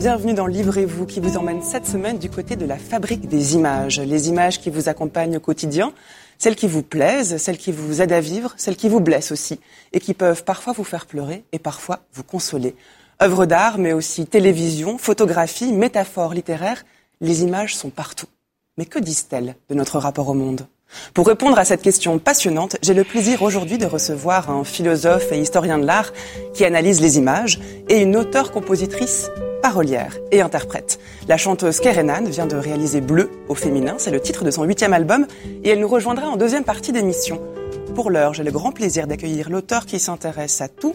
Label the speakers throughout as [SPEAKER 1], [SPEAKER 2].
[SPEAKER 1] Bienvenue dans Livrez-vous qui vous emmène cette semaine du côté de la fabrique des images. Les images qui vous accompagnent au quotidien, celles qui vous plaisent, celles qui vous aident à vivre, celles qui vous blessent aussi et qui peuvent parfois vous faire pleurer et parfois vous consoler. Œuvres d'art mais aussi télévision, photographie, métaphores littéraires, les images sont partout. Mais que disent-elles de notre rapport au monde? Pour répondre à cette question passionnante, j'ai le plaisir aujourd'hui de recevoir un philosophe et historien de l'art qui analyse les images et une auteure-compositrice parolière et interprète. La chanteuse Kerenan vient de réaliser Bleu au féminin, c'est le titre de son huitième album, et elle nous rejoindra en deuxième partie d'émission. Pour l'heure, j'ai le grand plaisir d'accueillir l'auteur qui s'intéresse à tout,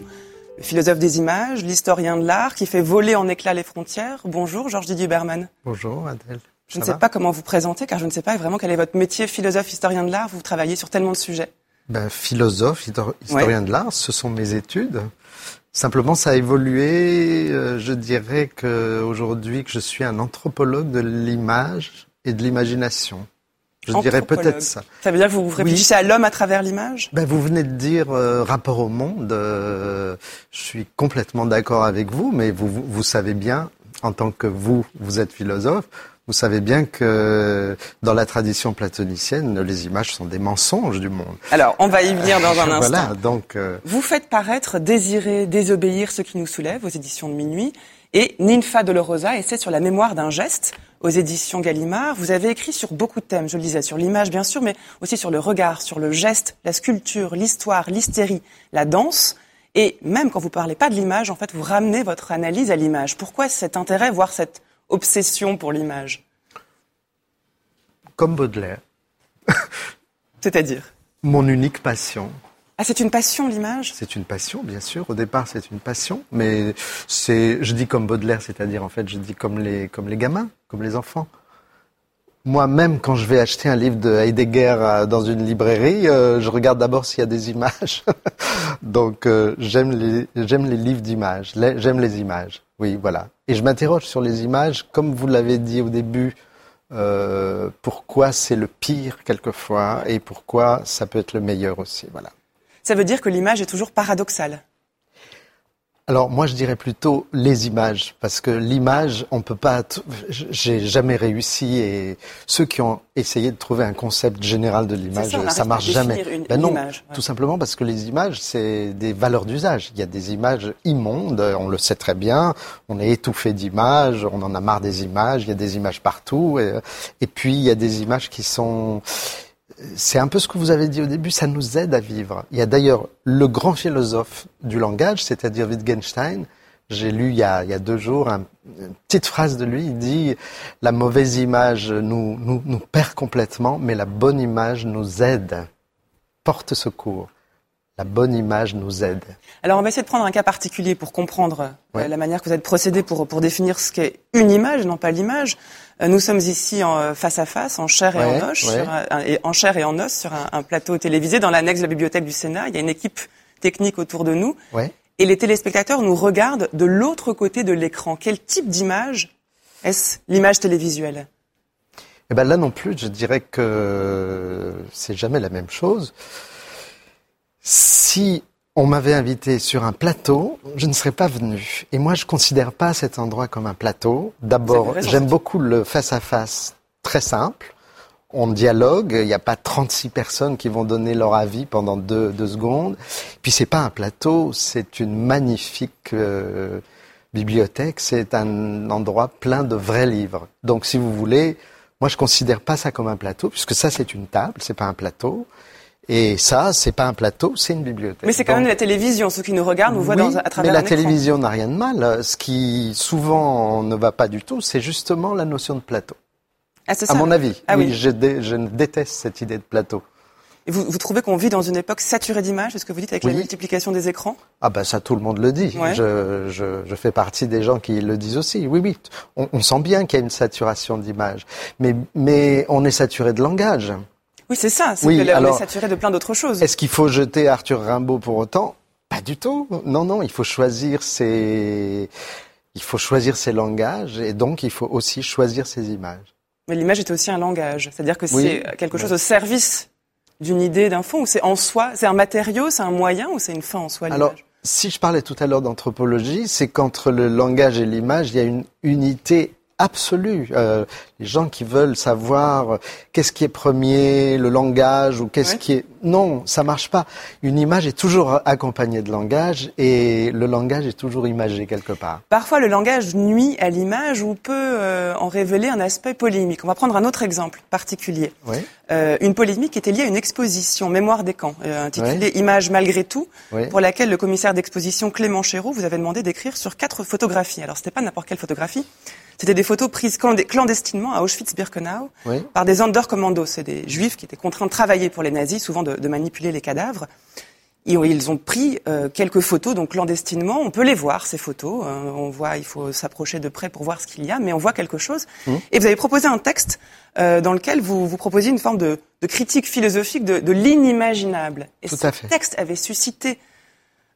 [SPEAKER 1] le philosophe des images, l'historien de l'art qui fait voler en éclats les frontières. Bonjour Georges Didier Berman.
[SPEAKER 2] Bonjour Adèle.
[SPEAKER 1] Je ne sais pas comment vous présenter, car je ne sais pas vraiment quel est votre métier, philosophe, historien de l'art. Vous travaillez sur tellement de sujets.
[SPEAKER 2] Ben, philosophe, historien de l'art, ce sont mes études. Simplement, ça a évolué. Euh, je dirais qu'aujourd'hui, que je suis un anthropologue de l'image et de l'imagination. Je dirais peut-être ça.
[SPEAKER 1] Ça veut dire que vous réfléchissez à l'homme à travers l'image?
[SPEAKER 2] Ben, Vous venez de dire euh, rapport au monde. Euh, je suis complètement d'accord avec vous, mais vous, vous savez bien, en tant que vous, vous êtes philosophe, vous savez bien que dans la tradition platonicienne, les images sont des mensonges du monde.
[SPEAKER 1] Alors, on va y venir dans un instant.
[SPEAKER 2] voilà, donc. Euh...
[SPEAKER 1] Vous faites paraître Désirer, désobéir ce qui nous soulève aux éditions de Minuit et Ninfa Dolorosa, essai sur la mémoire d'un geste aux éditions Gallimard. Vous avez écrit sur beaucoup de thèmes, je le disais, sur l'image bien sûr, mais aussi sur le regard, sur le geste, la sculpture, l'histoire, l'hystérie, la danse. Et même quand vous parlez pas de l'image, en fait, vous ramenez votre analyse à l'image. Pourquoi cet intérêt, voire cette obsession pour l'image
[SPEAKER 2] Comme Baudelaire.
[SPEAKER 1] C'est-à-dire?
[SPEAKER 2] Mon unique passion.
[SPEAKER 1] Ah, c'est une passion l'image?
[SPEAKER 2] C'est une passion, bien sûr. Au départ, c'est une passion, mais c'est, je dis comme Baudelaire, c'est-à-dire en fait, je dis comme les, comme les gamins, comme les enfants. Moi-même, quand je vais acheter un livre de Heidegger dans une librairie, euh, je regarde d'abord s'il y a des images. Donc, euh, j'aime les, j'aime les livres d'images. J'aime les images. Oui, voilà. Et je m'interroge sur les images, comme vous l'avez dit au début, euh, pourquoi c'est le pire quelquefois et pourquoi ça peut être le meilleur aussi. Voilà.
[SPEAKER 1] Ça veut dire que l'image est toujours paradoxale.
[SPEAKER 2] Alors moi je dirais plutôt les images parce que l'image on peut pas j'ai jamais réussi et ceux qui ont essayé de trouver un concept général de l'image ça, ça marche jamais.
[SPEAKER 1] Une,
[SPEAKER 2] ben
[SPEAKER 1] non,
[SPEAKER 2] image, ouais. tout simplement parce que les images c'est des valeurs d'usage. Il y a des images immondes, on le sait très bien, on est étouffé d'images, on en a marre des images, il y a des images partout et, et puis il y a des images qui sont c'est un peu ce que vous avez dit au début, ça nous aide à vivre. Il y a d'ailleurs le grand philosophe du langage, c'est-à-dire Wittgenstein. J'ai lu il y, a, il y a deux jours un, une petite phrase de lui. Il dit la mauvaise image nous, nous, nous perd complètement, mais la bonne image nous aide, porte secours. La bonne image nous aide.
[SPEAKER 1] Alors on va essayer de prendre un cas particulier pour comprendre ouais. la manière que vous êtes procédé pour, pour définir ce qu'est une image, non pas l'image. Nous sommes ici en face à face, en chair et
[SPEAKER 2] ouais,
[SPEAKER 1] en os,
[SPEAKER 2] ouais.
[SPEAKER 1] un, et en chair et en os, sur un, un, plateau télévisé dans l'annexe de la bibliothèque du Sénat. Il y a une équipe technique autour de nous, et les téléspectateurs nous regardent de l'autre côté de l'écran. Quel type d'image est-ce l'image télévisuelle?
[SPEAKER 2] Eh ben là non plus, je dirais que c'est jamais la même chose. Si on m'avait invité sur un plateau, je ne serais pas venu. Et moi, je considère pas cet endroit comme un plateau. D'abord, j'aime beaucoup le face-à-face très simple. On dialogue, il n'y a pas 36 personnes qui vont donner leur avis pendant deux, deux secondes. Puis c'est pas un plateau, c'est une magnifique euh, bibliothèque, c'est un endroit plein de vrais livres. Donc si vous voulez, moi je considère pas ça comme un plateau, puisque ça c'est une table, c'est pas un plateau. Et ça, c'est pas un plateau, c'est une bibliothèque.
[SPEAKER 1] Mais c'est quand Donc, même la télévision. Ceux qui nous regardent nous voient
[SPEAKER 2] oui,
[SPEAKER 1] dans, à travers
[SPEAKER 2] Mais la
[SPEAKER 1] un
[SPEAKER 2] télévision n'a rien de mal. Ce qui souvent ne va pas du tout, c'est justement la notion de plateau.
[SPEAKER 1] Ah,
[SPEAKER 2] à
[SPEAKER 1] ça.
[SPEAKER 2] mon avis.
[SPEAKER 1] Ah,
[SPEAKER 2] oui,
[SPEAKER 1] oui.
[SPEAKER 2] Je, dé, je déteste cette idée de plateau.
[SPEAKER 1] Et vous, vous trouvez qu'on vit dans une époque saturée d'images, ce que vous dites avec la multiplication des écrans?
[SPEAKER 2] Ah ben ça, tout le monde le dit. Je, je, je, fais partie des gens qui le disent aussi. Oui, oui, on, on sent bien qu'il y a une saturation d'images. Mais, mais on est saturé de langage.
[SPEAKER 1] Oui, c'est ça. C'est oui, que alors, on est saturé de plein d'autres choses.
[SPEAKER 2] Est-ce qu'il faut jeter Arthur Rimbaud pour autant? Pas du tout. Non, non, il faut choisir ses... Il faut choisir ses langages et donc il faut aussi choisir ses images.
[SPEAKER 1] Mais l'image est aussi un langage, c'est-à-dire que c'est quelque chose au service d'une idée, d'un fond, ou c'est en soi, c'est un matériau, c'est un moyen, ou c'est une fin en soi
[SPEAKER 2] Alors, si je parlais tout à l'heure d'anthropologie, c'est qu'entre le langage et l'image, il y a une unité absolue. Euh, les gens qui veulent savoir qu'est-ce qui est premier, le langage ou qu'est-ce qui est non, ça marche pas. Une image est toujours accompagnée de langage et le langage est toujours imagé quelque part.
[SPEAKER 1] Parfois, le langage nuit à l'image ou peut euh, en révéler un aspect polémique. On va prendre un autre exemple particulier.
[SPEAKER 2] Oui.
[SPEAKER 1] Euh, une polémique qui était liée à une exposition Mémoire des camps, euh, intitulée Images malgré tout, pour laquelle le commissaire d'exposition Clément Chéreau vous avait demandé d'écrire sur quatre photographies. Alors, c'était pas n'importe quelle photographie. C'était des photos prises clandestinement à Auschwitz-Birkenau par des Sonderkommandos. C'est des juifs qui étaient contraints de travailler pour les nazis, souvent de, de manipuler les cadavres. Et ils ont pris euh, quelques photos, donc clandestinement. On peut les voir, ces photos. Euh, on voit, il faut s'approcher de près pour voir ce qu'il y a, mais on voit quelque chose. Mmh. Et vous avez proposé un texte euh, dans lequel vous, vous proposiez une forme de, de critique philosophique de, de l'inimaginable. Et
[SPEAKER 2] Tout
[SPEAKER 1] ce texte avait suscité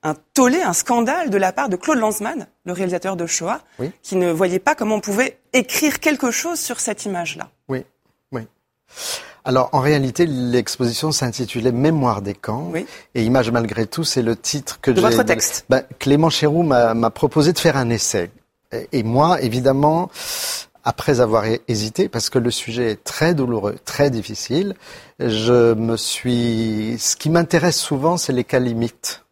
[SPEAKER 1] un tollé, un scandale de la part de Claude Lanzmann, le réalisateur de Shoah, qui ne voyait pas comment on pouvait écrire quelque chose sur cette image-là.
[SPEAKER 2] Oui, oui. Alors en réalité, l'exposition s'intitulait Mémoire des camps et Images malgré tout, c'est le titre que
[SPEAKER 1] de votre texte.
[SPEAKER 2] Ben, Clément Chéroux m'a proposé de faire un essai. Et moi, évidemment, après avoir hésité, parce que le sujet est très douloureux, très difficile, je me suis. Ce qui m'intéresse souvent, c'est les cas limites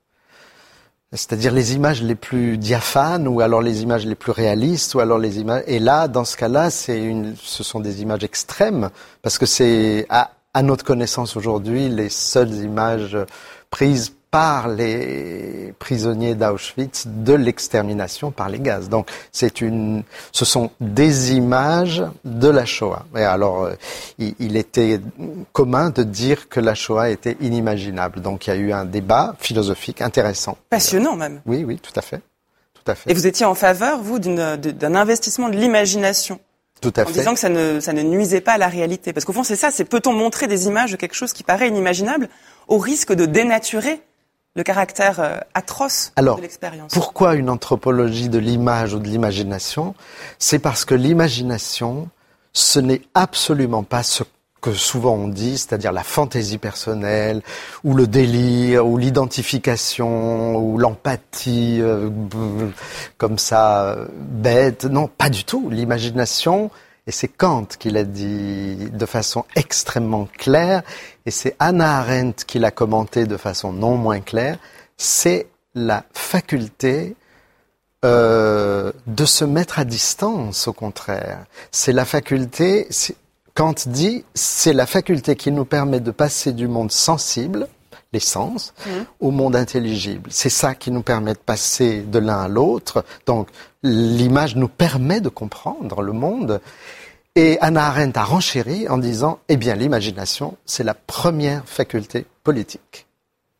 [SPEAKER 2] c'est-à-dire les images les plus diaphanes ou alors les images les plus réalistes ou alors les images et là dans ce cas-là c'est une ce sont des images extrêmes parce que c'est à, à notre connaissance aujourd'hui les seules images prises par les prisonniers d'Auschwitz de l'extermination par les gaz. Donc c'est une, ce sont des images de la Shoah. Et alors euh, il, il, était commun de dire que la Shoah était inimaginable. Donc il y a eu un débat philosophique intéressant.
[SPEAKER 1] Passionnant même.
[SPEAKER 2] Oui, oui, tout à fait, tout à fait.
[SPEAKER 1] Et vous étiez en faveur vous d'un investissement de l'imagination.
[SPEAKER 2] Tout à
[SPEAKER 1] en
[SPEAKER 2] fait.
[SPEAKER 1] disant que ça ne, ça ne nuisait pas à la réalité. Parce qu'au fond, c'est ça, c'est peut-on montrer des images de quelque chose qui paraît inimaginable au risque de dénaturer le caractère euh, atroce
[SPEAKER 2] de
[SPEAKER 1] l'expérience.
[SPEAKER 2] Pourquoi une anthropologie de l'image ou de l'imagination? C'est parce que l'imagination, ce n'est absolument pas ce que souvent on dit, c'est-à-dire la fantaisie personnelle, ou le délire, ou l'identification, ou l'empathie, euh, comme ça, euh, bête. Non, pas du tout. L'imagination, et c'est Kant qui l'a dit de façon extrêmement claire, et c'est Anna Arendt qui l'a commenté de façon non moins claire, c'est la faculté euh, de se mettre à distance, au contraire. C'est la faculté, Kant dit, c'est la faculté qui nous permet de passer du monde sensible, les sens, mmh. au monde intelligible. C'est ça qui nous permet de passer de l'un à l'autre. Donc l'image nous permet de comprendre le monde. Et Anna Arendt a renchéri en disant, eh bien, l'imagination, c'est la première faculté politique.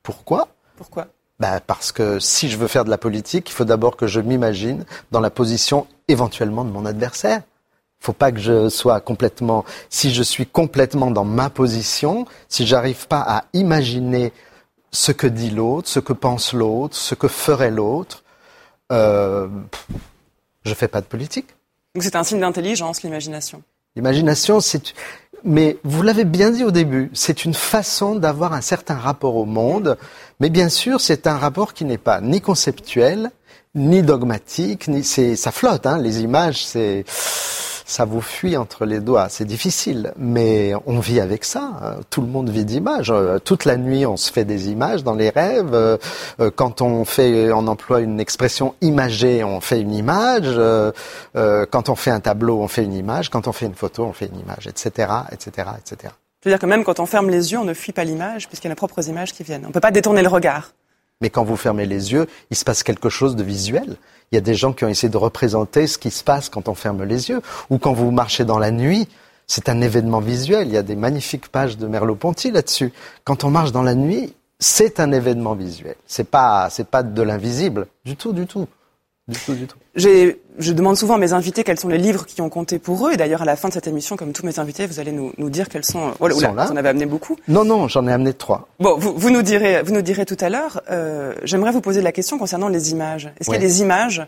[SPEAKER 2] Pourquoi?
[SPEAKER 1] Pourquoi?
[SPEAKER 2] Ben Parce que si je veux faire de la politique, il faut d'abord que je m'imagine dans la position éventuellement de mon adversaire. Il faut pas que je sois complètement. Si je suis complètement dans ma position, si j'arrive pas à imaginer ce que dit l'autre, ce que pense l'autre, ce que ferait l'autre, euh, je fais pas de politique.
[SPEAKER 1] Donc c'est un signe d'intelligence, l'imagination.
[SPEAKER 2] L'imagination, c'est... Mais vous l'avez bien dit au début, c'est une façon d'avoir un certain rapport au monde, mais bien sûr, c'est un rapport qui n'est pas ni conceptuel, ni dogmatique, ni c'est ça flotte. Hein, les images, c'est ça vous fuit entre les doigts. C'est difficile, mais on vit avec ça. Tout le monde vit d'images. Toute la nuit, on se fait des images dans les rêves. Quand on fait, on emploie une expression imagée, on fait une image. Quand on fait un tableau, on fait une image. Quand on fait une photo, on fait une image, etc., etc., etc.
[SPEAKER 1] C'est-à-dire que même quand on ferme les yeux, on ne fuit pas l'image, puisqu'il y a nos propres images qui viennent. On ne peut pas détourner le regard.
[SPEAKER 2] Mais quand vous fermez les yeux, il se passe quelque chose de visuel. Il y a des gens qui ont essayé de représenter ce qui se passe quand on ferme les yeux. Ou quand vous marchez dans la nuit, C'est un événement visuel. Il y a des magnifiques pages de Merleau-Ponty là-dessus. Quand on marche dans la nuit, c'est un événement visuel. C'est pas, c'est pas de l'invisible. Du tout, du tout. Du tout, du tout.
[SPEAKER 1] Je demande souvent à mes invités quels sont les livres qui ont compté pour eux. Et d'ailleurs, à la fin de cette émission, comme tous mes invités, vous allez nous, nous dire quels sont. Voilà,
[SPEAKER 2] Ils sont là.
[SPEAKER 1] vous en avez amené beaucoup.
[SPEAKER 2] Non, non, j'en ai amené trois.
[SPEAKER 1] Bon, vous, vous nous direz, vous nous direz tout à l'heure. Euh, J'aimerais vous poser la question concernant les images. Est-ce qu'il y a des images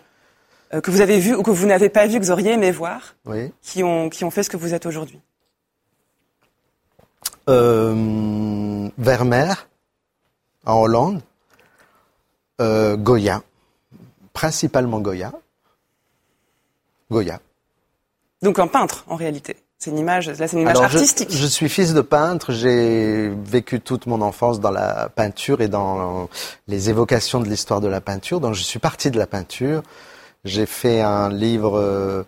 [SPEAKER 1] euh, que vous avez vues ou que vous n'avez pas vues, que vous auriez aimé voir,
[SPEAKER 2] Oui.
[SPEAKER 1] qui ont, qui ont fait ce que vous êtes aujourd'hui?
[SPEAKER 2] Euh, Vermeer, en Hollande. Euh, Goya. Principalement Goya. Goya.
[SPEAKER 1] Donc un peintre, en réalité. C'est une image. Là, c'est une image
[SPEAKER 2] Alors, je-
[SPEAKER 1] artistique.
[SPEAKER 2] Je, suis fils de peintre. J'ai vécu toute mon enfance dans la peinture et dans les évocations de l'histoire de la peinture. Donc, je suis parti de la peinture. J'ai fait un livre euh,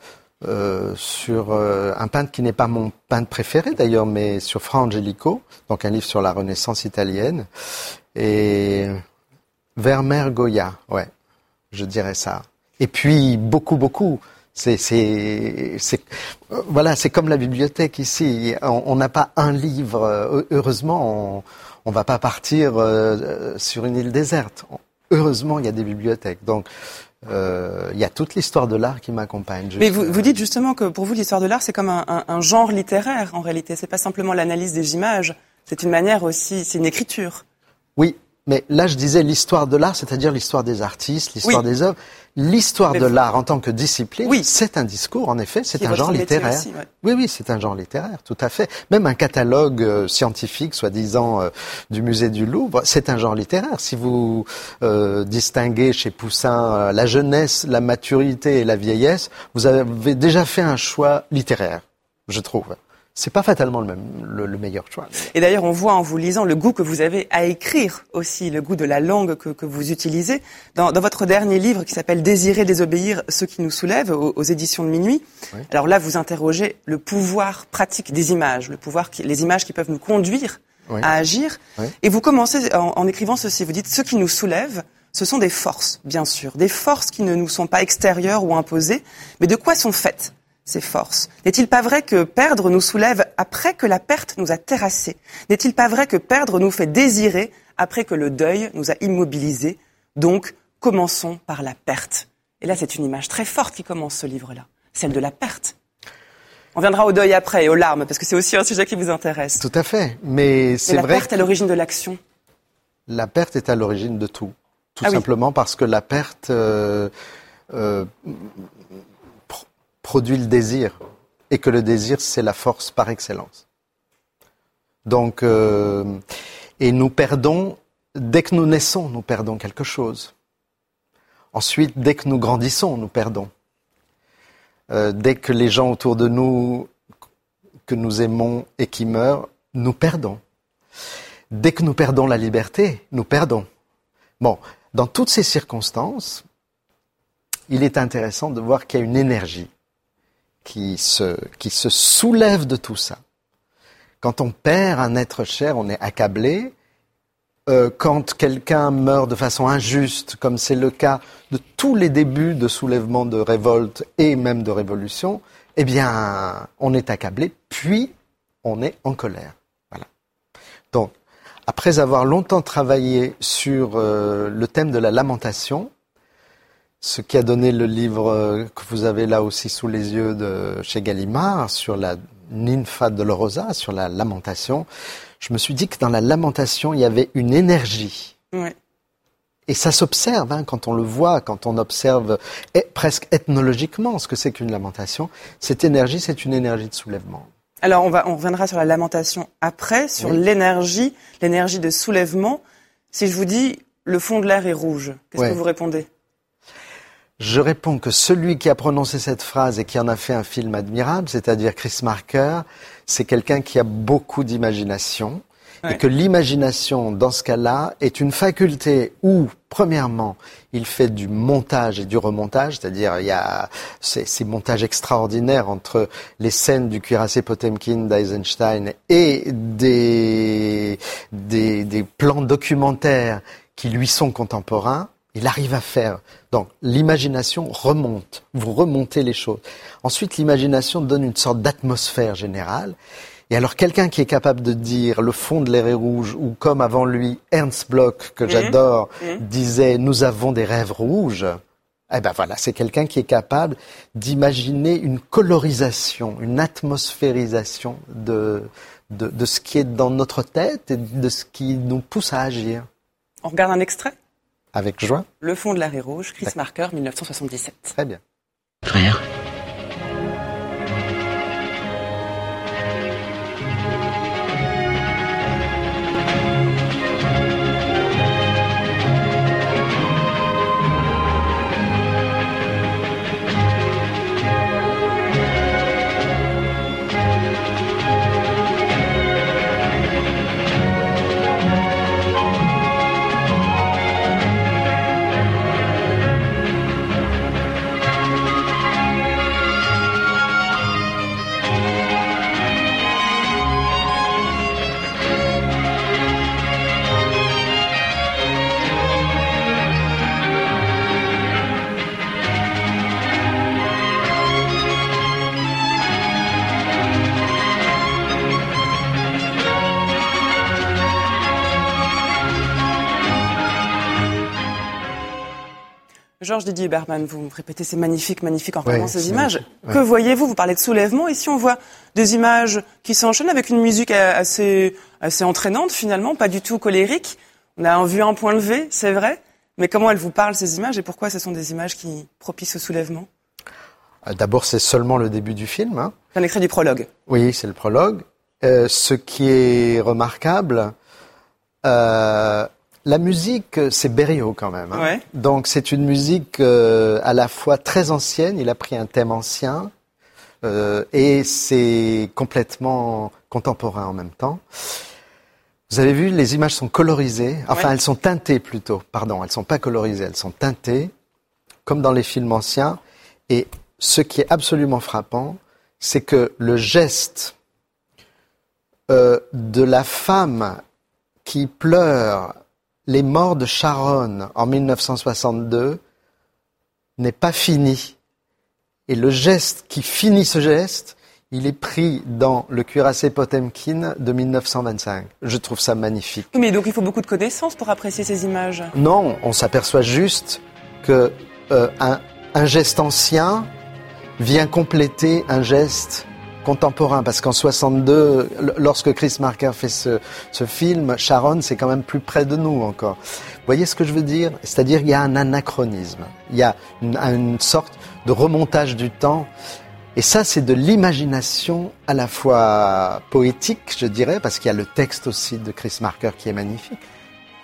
[SPEAKER 2] euh, sur euh, un peintre qui n'est pas mon peintre préféré d'ailleurs, mais sur Fra Angelico. Donc, un livre sur la Renaissance italienne. Et Vermeer Goya, ouais, je dirais ça. Et puis beaucoup, beaucoup. C'est, c'est, c'est, voilà, c'est comme la bibliothèque ici. On n'a pas un livre. Heureusement, on, on va pas partir euh, sur une île déserte. Heureusement, il y a des bibliothèques. Donc, euh, il y a toute l'histoire de l'art qui m'accompagne.
[SPEAKER 1] Mais vous, vous dites justement que pour vous, l'histoire de l'art, c'est comme un, un- un genre littéraire, en réalité. C'est pas simplement l'analyse des images. C'est une manière aussi, c'est une écriture.
[SPEAKER 2] Oui, mais là je disais l'histoire de l'art, c'est-à-dire l'histoire des artistes, l'histoire
[SPEAKER 1] Oui.
[SPEAKER 2] des œuvres. L'histoire de
[SPEAKER 1] vous-
[SPEAKER 2] l'art en tant que discipline,
[SPEAKER 1] Oui.
[SPEAKER 2] c'est un discours, en effet, c'est un genre littéraire.
[SPEAKER 1] aussi, ouais.
[SPEAKER 2] Oui, oui, c'est un genre littéraire, tout à fait. Même un catalogue euh, scientifique, soi-disant, euh, du musée du Louvre, c'est un genre littéraire. Si vous euh, distinguez chez Poussin euh, la jeunesse, la maturité et la vieillesse, vous avez déjà fait un choix littéraire, je trouve. C'est pas fatalement le, même, le, le meilleur choix.
[SPEAKER 1] Et d'ailleurs, on voit en vous lisant le goût que vous avez à écrire aussi, le goût de la langue que, que vous utilisez. Dans, dans votre dernier livre qui s'appelle Désirer, désobéir, ceux qui nous soulèvent, aux, aux éditions de minuit.
[SPEAKER 2] Oui.
[SPEAKER 1] Alors là, vous interrogez le pouvoir pratique des images, le pouvoir, qui, les images qui peuvent nous conduire
[SPEAKER 2] Oui.
[SPEAKER 1] à agir.
[SPEAKER 2] Oui.
[SPEAKER 1] Et vous commencez en, en écrivant ceci. Vous dites, ceux qui nous soulèvent, ce sont des forces, bien sûr, des forces qui ne nous sont pas extérieures ou imposées, mais de quoi sont faites ces forces N'est-il pas vrai que perdre nous soulève après que la perte nous a terrassés N'est-il pas vrai que perdre nous fait désirer après que le deuil nous a immobilisés Donc, commençons par la perte. Et là, c'est une image très forte qui commence ce livre-là, celle de la perte. On viendra au deuil après et aux larmes, parce que c'est aussi un sujet qui vous intéresse.
[SPEAKER 2] Tout à fait. Mais c'est
[SPEAKER 1] la
[SPEAKER 2] vrai
[SPEAKER 1] perte à l'origine de l'action.
[SPEAKER 2] La perte est à l'origine de tout. Tout
[SPEAKER 1] Ah oui.
[SPEAKER 2] simplement parce que la perte euh, euh, produit le désir. Et que le désir, c'est la force par excellence. Donc, euh, et nous perdons, dès que nous naissons, nous perdons quelque chose. Ensuite, dès que nous grandissons, nous perdons. Euh, dès que les gens autour de nous, que nous aimons et qui meurent, nous perdons. Dès que nous perdons la liberté, nous perdons. Bon, dans toutes ces circonstances, il est intéressant de voir qu'il y a une énergie qui se, qui se soulève de tout ça. Quand on perd un être cher, on est accablé. Euh, quand quelqu'un meurt de façon injuste, comme c'est le cas de tous les débuts de soulèvement de révolte et même de révolution, eh bien, on est accablé, puis on est en colère. Voilà. Donc, après avoir longtemps travaillé sur euh, le thème de la lamentation, ce qui a donné le livre euh, que vous avez là aussi sous les yeux de chez Gallimard sur la Ninfa Dolorosa, sur la lamentation, je me suis dit que dans la lamentation, il y avait une énergie.
[SPEAKER 1] Ouais.
[SPEAKER 2] Et ça s'observe hein, quand on le voit, quand on observe eh, presque ethnologiquement ce que c'est qu'une lamentation. Cette énergie, c'est une énergie de soulèvement.
[SPEAKER 1] Alors, on, va, on reviendra sur la lamentation après, sur
[SPEAKER 2] Oui.
[SPEAKER 1] l'énergie, l'énergie de soulèvement. Si je vous dis, le fond de l'air est rouge, qu'est-ce
[SPEAKER 2] Ouais.
[SPEAKER 1] que vous répondez?
[SPEAKER 2] Je réponds que celui qui a prononcé cette phrase et qui en a fait un film admirable, c'est-à-dire Chris Marker, c'est quelqu'un qui a beaucoup d'imagination.
[SPEAKER 1] Ouais.
[SPEAKER 2] Et que l'imagination, dans ce cas-là, est une faculté où, premièrement, il fait du montage et du remontage, c'est-à-dire il y a ces, ces montages extraordinaires entre les scènes du cuirassé Potemkin d'Eisenstein et des, des, des plans documentaires qui lui sont contemporains. Il arrive à faire. Donc l'imagination remonte, vous remontez les choses. Ensuite, l'imagination donne une sorte d'atmosphère générale. Et alors quelqu'un qui est capable de dire le fond de l'air rouge, ou comme avant lui Ernst Bloch, que j'adore, disait nous avons des rêves rouges, eh ben voilà, c'est quelqu'un qui est capable d'imaginer une colorisation, une atmosphérisation de, de, de ce qui est dans notre tête et de ce qui nous pousse à agir.
[SPEAKER 1] On regarde un extrait?
[SPEAKER 2] Avec joie.
[SPEAKER 1] Le fond de l'arrêt rouge, Chris Marker, 1977.
[SPEAKER 2] Très bien.
[SPEAKER 3] Frère,
[SPEAKER 1] Georges Didier Berman, vous répétez ces magnifiques, magnifiques en regardant
[SPEAKER 2] Ouais,
[SPEAKER 1] ces
[SPEAKER 2] c'est
[SPEAKER 1] images.
[SPEAKER 2] magnifique, ouais.
[SPEAKER 1] Que voyez-vous? Vous parlez de soulèvement. Ici, on voit des images qui s'enchaînent avec une musique assez, assez entraînante, finalement, pas du tout colérique? On a vu un point levé, c'est vrai. Mais comment elles vous parlent, ces images, et pourquoi ce sont des images qui propicient au soulèvement?
[SPEAKER 2] Euh, D'abord, c'est seulement le début du film. Hein.
[SPEAKER 1] C'est un extrait du prologue.
[SPEAKER 2] Oui, c'est le prologue. Euh, ce qui est remarquable, euh, la musique, c'est Berriot quand même. hein.
[SPEAKER 1] Ouais.
[SPEAKER 2] Donc c'est une musique euh, à la fois très ancienne. Il a pris un thème ancien euh, et c'est complètement contemporain en même temps. Vous avez vu, les images sont colorisées. Enfin,
[SPEAKER 1] Ouais.
[SPEAKER 2] elles sont teintées plutôt. Pardon, elles sont pas colorisées, elles sont teintées, comme dans les films anciens. Et ce qui est absolument frappant, c'est que le geste euh, de la femme qui pleure les morts de Sharon en 1962 n'est pas fini. Et le geste qui finit ce geste, il est pris dans le cuirassé Potemkin de 1925. Je trouve ça magnifique.
[SPEAKER 1] Mais donc, il faut beaucoup de connaissances pour apprécier ces images.
[SPEAKER 2] Non, on s'aperçoit juste que euh, un, un geste ancien vient compléter un geste contemporain. Parce qu'en 62, l- lorsque Chris Marker fait ce, ce film, Sharon, c'est quand même plus près de nous encore. Vous voyez ce que je veux dire? C'est-à-dire qu'il y a un anachronisme. Il y a une, une sorte de remontage du temps. Et ça, c'est de l'imagination à la fois poétique, je dirais, parce qu'il y a le texte aussi de Chris Marker qui est magnifique.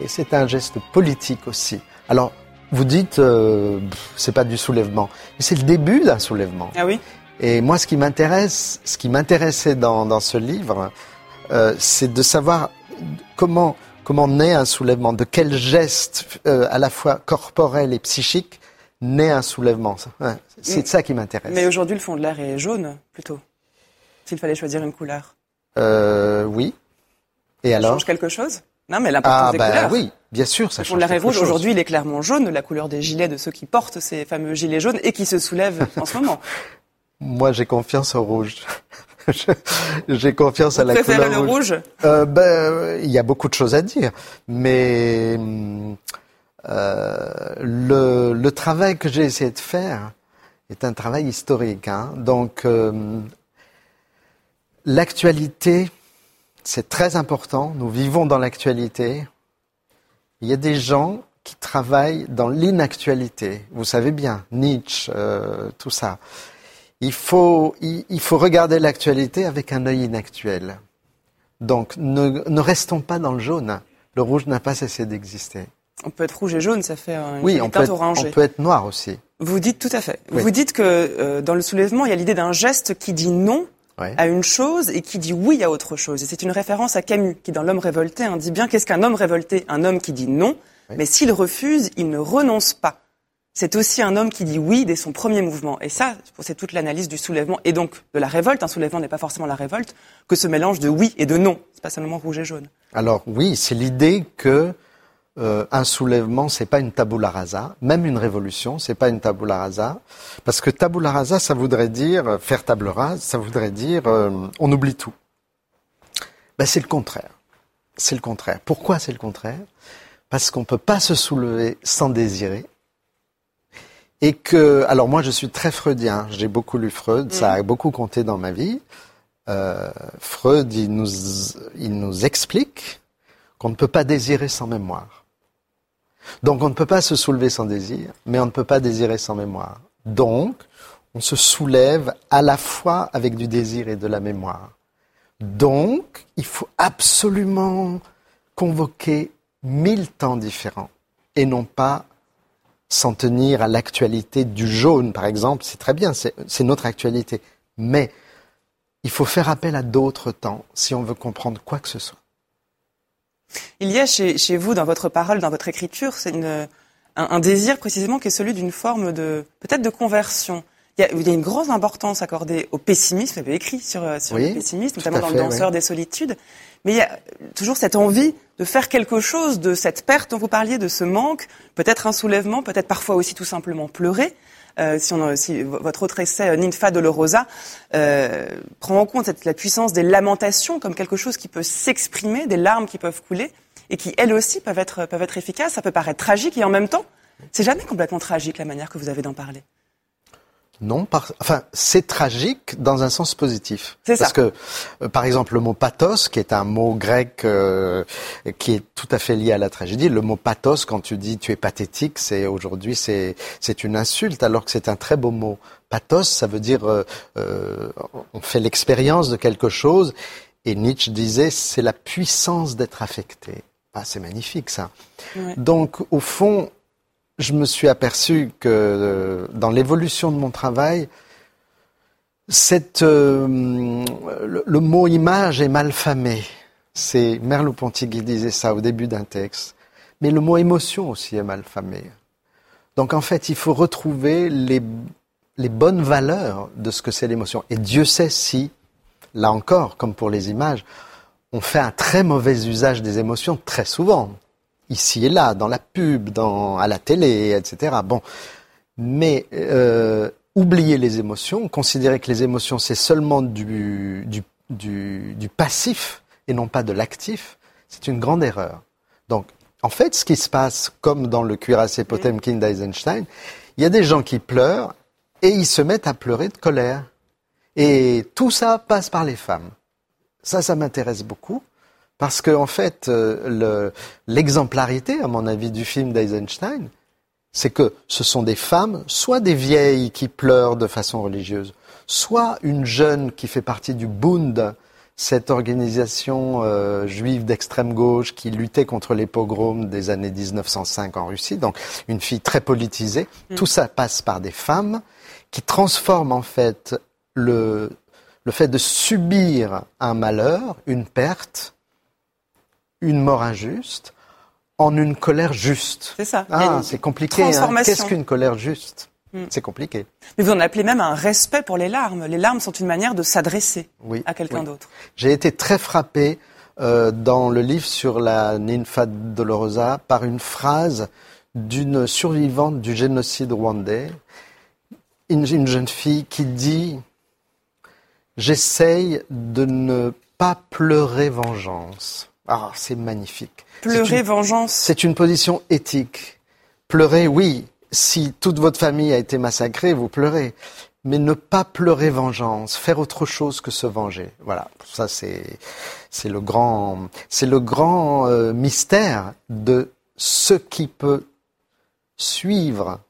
[SPEAKER 2] Et c'est un geste politique aussi. Alors, vous dites, euh, c'est pas du soulèvement, mais c'est le début d'un soulèvement.
[SPEAKER 1] Ah oui
[SPEAKER 2] Et moi, ce qui m'intéresse, ce qui m'intéressait dans, dans ce livre, euh, c'est de savoir comment comment naît un soulèvement, de quel geste euh, à la fois corporel et psychique naît un soulèvement. Ouais, c'est ça qui m'intéresse.
[SPEAKER 1] Mais aujourd'hui, le fond de l'air est jaune, plutôt. S'il fallait choisir une couleur.
[SPEAKER 2] Euh, oui. Et
[SPEAKER 1] Ça
[SPEAKER 2] alors
[SPEAKER 1] change quelque chose? Non, mais l'importance
[SPEAKER 2] Ah
[SPEAKER 1] des
[SPEAKER 2] bah
[SPEAKER 1] couleurs.
[SPEAKER 2] oui, bien sûr, ça
[SPEAKER 1] Le fond
[SPEAKER 2] change
[SPEAKER 1] de l'air est rouge. Aujourd'hui, il est clairement jaune, la couleur des gilets de ceux qui portent ces fameux gilets jaunes et qui se soulèvent en ce moment.
[SPEAKER 2] Moi, j'ai confiance au rouge. J'ai confiance à la couleur
[SPEAKER 1] le rouge
[SPEAKER 2] Euh, ben, il y a beaucoup de choses à dire, mais euh, le, le travail que j'ai essayé de faire est un travail historique. hein. Donc, euh, l'actualité, c'est très important. Nous vivons dans l'actualité. Il y a des gens qui travaillent dans l'inactualité. Vous savez bien, Nietzsche, tout ça. Il faut, il, il faut regarder l'actualité avec un œil inactuel. Donc, ne, ne restons pas dans le jaune. Le rouge n'a pas cessé d'exister.
[SPEAKER 1] On peut être rouge et jaune, ça fait un
[SPEAKER 2] Oui, on peut, être, on peut être noir aussi.
[SPEAKER 1] Vous dites tout à fait.
[SPEAKER 2] Oui.
[SPEAKER 1] Vous dites que euh, dans le soulèvement, il y a l'idée d'un geste qui dit non à une chose et qui dit oui à autre chose. Et c'est une référence à Camus, qui dans L'homme révolté hein, dit bien qu'est-ce qu'un homme révolté? Un homme qui dit non, mais s'il refuse, il ne renonce pas. C'est aussi un homme qui dit oui dès son premier mouvement. Et ça, c'est toute l'analyse du soulèvement et donc de la révolte. Un soulèvement n'est pas forcément la révolte, que ce mélange de oui et de non. C'est pas seulement rouge et jaune.
[SPEAKER 2] Alors oui, c'est l'idée que euh, un soulèvement, c'est pas une tabula rasa. Même une révolution, c'est pas une tabula rasa. Parce que tabula rasa, ça voudrait dire, faire table rase, ça voudrait dire, euh, on oublie tout. Ben, c'est le contraire. C'est le contraire. Pourquoi c'est le contraire? Parce qu'on peut pas se soulever sans désirer. Et que, alors moi je suis très freudien, j'ai beaucoup lu Freud, ça a beaucoup compté dans ma vie. Euh, Freud, il nous, il nous explique qu'on ne peut pas désirer sans mémoire. Donc on ne peut pas se soulever sans désir, mais on ne peut pas désirer sans mémoire. Donc on se soulève à la fois avec du désir et de la mémoire. Donc il faut absolument convoquer mille temps différents et non pas s'en tenir à l'actualité du jaune, par exemple. C'est très bien, c'est notre actualité. Mais il faut faire appel à d'autres temps si on veut comprendre quoi que ce soit.
[SPEAKER 1] Il y a chez, vous, dans votre parole, dans votre écriture, c'est un, désir précisément qui est celui d'une forme de peut-être de conversion. Il y, a, une grande importance accordée au pessimisme. Vous avez écrit sur, euh, sur le pessimisme, notamment dans le danseur des solitudes. Mais il y a toujours cette envie de faire quelque chose de cette perte dont vous parliez, de ce manque, peut-être un soulèvement, peut-être parfois aussi tout simplement pleurer. Euh, si, on, si, votre autre essai, euh, Ninfa Dolorosa, euh, prend en compte cette, la puissance des lamentations comme quelque chose qui peut s'exprimer, des larmes qui peuvent couler et qui, elles aussi, peuvent être, peuvent être efficaces. Ça peut paraître tragique et en même temps, c'est jamais complètement tragique la manière que vous avez d'en parler.
[SPEAKER 2] Non, par... enfin, c'est tragique dans un sens positif.
[SPEAKER 1] C'est
[SPEAKER 2] Parce que, euh, par exemple, le mot pathos, qui est un mot grec euh, qui est tout à fait lié à la tragédie, le mot pathos, quand tu dis tu es pathétique, c'est aujourd'hui c'est c'est une insulte, alors que c'est un très beau mot. Pathos, ça veut dire euh, on fait l'expérience de quelque chose, et Nietzsche disait c'est la puissance d'être affecté. Ah, c'est magnifique ça. Donc, au fond, je me suis aperçu que euh, dans l'évolution de mon travail, euh, le, mot image est mal famé. C'est Merleau-Ponty qui disait ça au début d'un texte. Mais le mot émotion aussi est mal famé. Donc en fait, il faut retrouver les bonnes valeurs de ce que c'est l'émotion. Et Dieu sait si, là encore, comme pour les images, on fait un très mauvais usage des émotions très souvent ici et là, dans la pub, dans, à la télé, etc. Bon, mais euh, oublier les émotions, considérer que les émotions c'est seulement du, du, du, du, passif et non pas de l'actif, c'est une grande erreur. Donc, en fait, ce qui se passe, comme dans le cuirassé Potemkin d'Eisenstein, il y a des gens qui pleurent et ils se mettent à pleurer de colère. Et tout ça passe par les femmes. Ça, ça m'intéresse beaucoup. Parce que en fait, euh, l'exemplarité, à mon avis, du film d'Eisenstein, c'est que ce sont des femmes, soit des vieilles qui pleurent de façon religieuse, soit une jeune qui fait partie du Bund, cette organisation euh, juive d'extrême gauche qui luttait contre les pogroms des années 1905 en Russie, donc une fille très politisée. Mm. Tout ça passe par des femmes qui transforment en fait le, le fait de subir un malheur, une perte, une mort injuste en une colère juste.
[SPEAKER 1] C'est ça.
[SPEAKER 2] Ah, c'est compliqué. Hein. Qu'est-ce qu'une colère juste? Hmm. C'est compliqué.
[SPEAKER 1] Mais vous en appelez même un respect pour les larmes. Les larmes sont une manière de s'adresser à quelqu'un d'autre.
[SPEAKER 2] J'ai été très frappé euh, dans le livre sur la Ninfa Dolorosa par une phrase d'une survivante du génocide rwandais, une, une jeune fille qui dit J'essaye de ne pas pleurer vengeance. Ah, c'est magnifique.
[SPEAKER 1] Pleurer vengeance.
[SPEAKER 2] C'est une position éthique. Pleurer, oui. Si toute votre famille a été massacrée, vous pleurez. Mais ne pas pleurer vengeance, faire autre chose que se venger. Voilà, ça c'est c'est le grand c'est le grand euh, mystère de ce qui peut suivre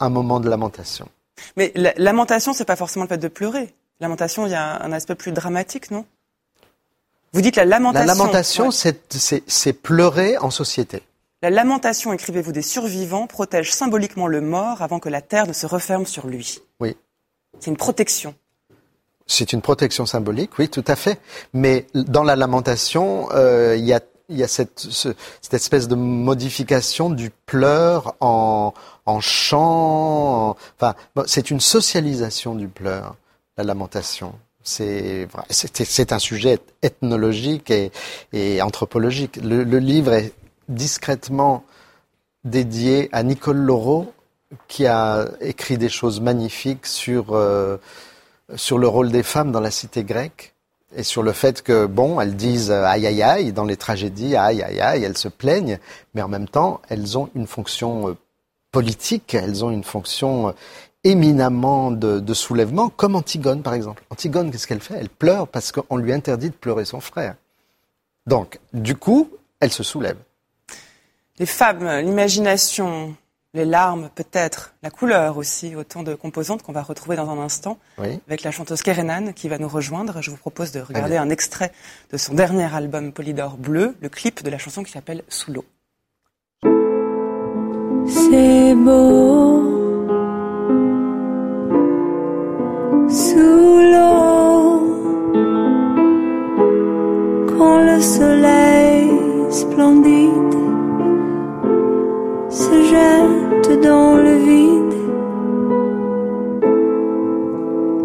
[SPEAKER 2] un moment de lamentation.
[SPEAKER 1] Mais la lamentation, c'est pas forcément le fait de pleurer. Lamentation, il y a un aspect plus dramatique, non? Vous dites la lamentation.
[SPEAKER 2] La lamentation, c'est pleurer en société.
[SPEAKER 1] La lamentation, écrivez-vous, des survivants protège symboliquement le mort avant que la terre ne se referme sur lui.
[SPEAKER 2] Oui.
[SPEAKER 1] C'est une protection.
[SPEAKER 2] C'est une protection symbolique, oui, tout à fait. Mais dans la lamentation, euh, il y a, y a cette, cette, espèce de modification du pleur en, en chant. enfin, c'est une socialisation du pleur, la lamentation. C'est un sujet ethnologique et, anthropologique. Le, livre est discrètement dédié à Nicole Laureau, qui a écrit des choses magnifiques sur, euh, sur le rôle des femmes dans la cité grecque et sur le fait que, bon, elles disent aïe aïe aïe dans les tragédies, aïe aïe aïe, elles se plaignent, mais en même temps, elles ont une fonction euh, politique, elles ont une fonction euh, éminemment de, de soulèvement, comme Antigone par exemple. Antigone, qu'est-ce qu'elle fait? Elle pleure parce qu'on lui interdit de pleurer son frère. Donc, du coup, elle se soulève.
[SPEAKER 1] Les femmes, l'imagination, les larmes peut-être, la couleur aussi, autant de composantes qu'on va retrouver dans un instant avec la chanteuse Kerenan qui va nous rejoindre. Je vous propose de regarder un extrait de son dernier album Polydor Bleu, le clip de la chanson qui s'appelle Sous l'eau.
[SPEAKER 3] C'est beau sous l'eau quand le soleil splendide se jette dans le vide.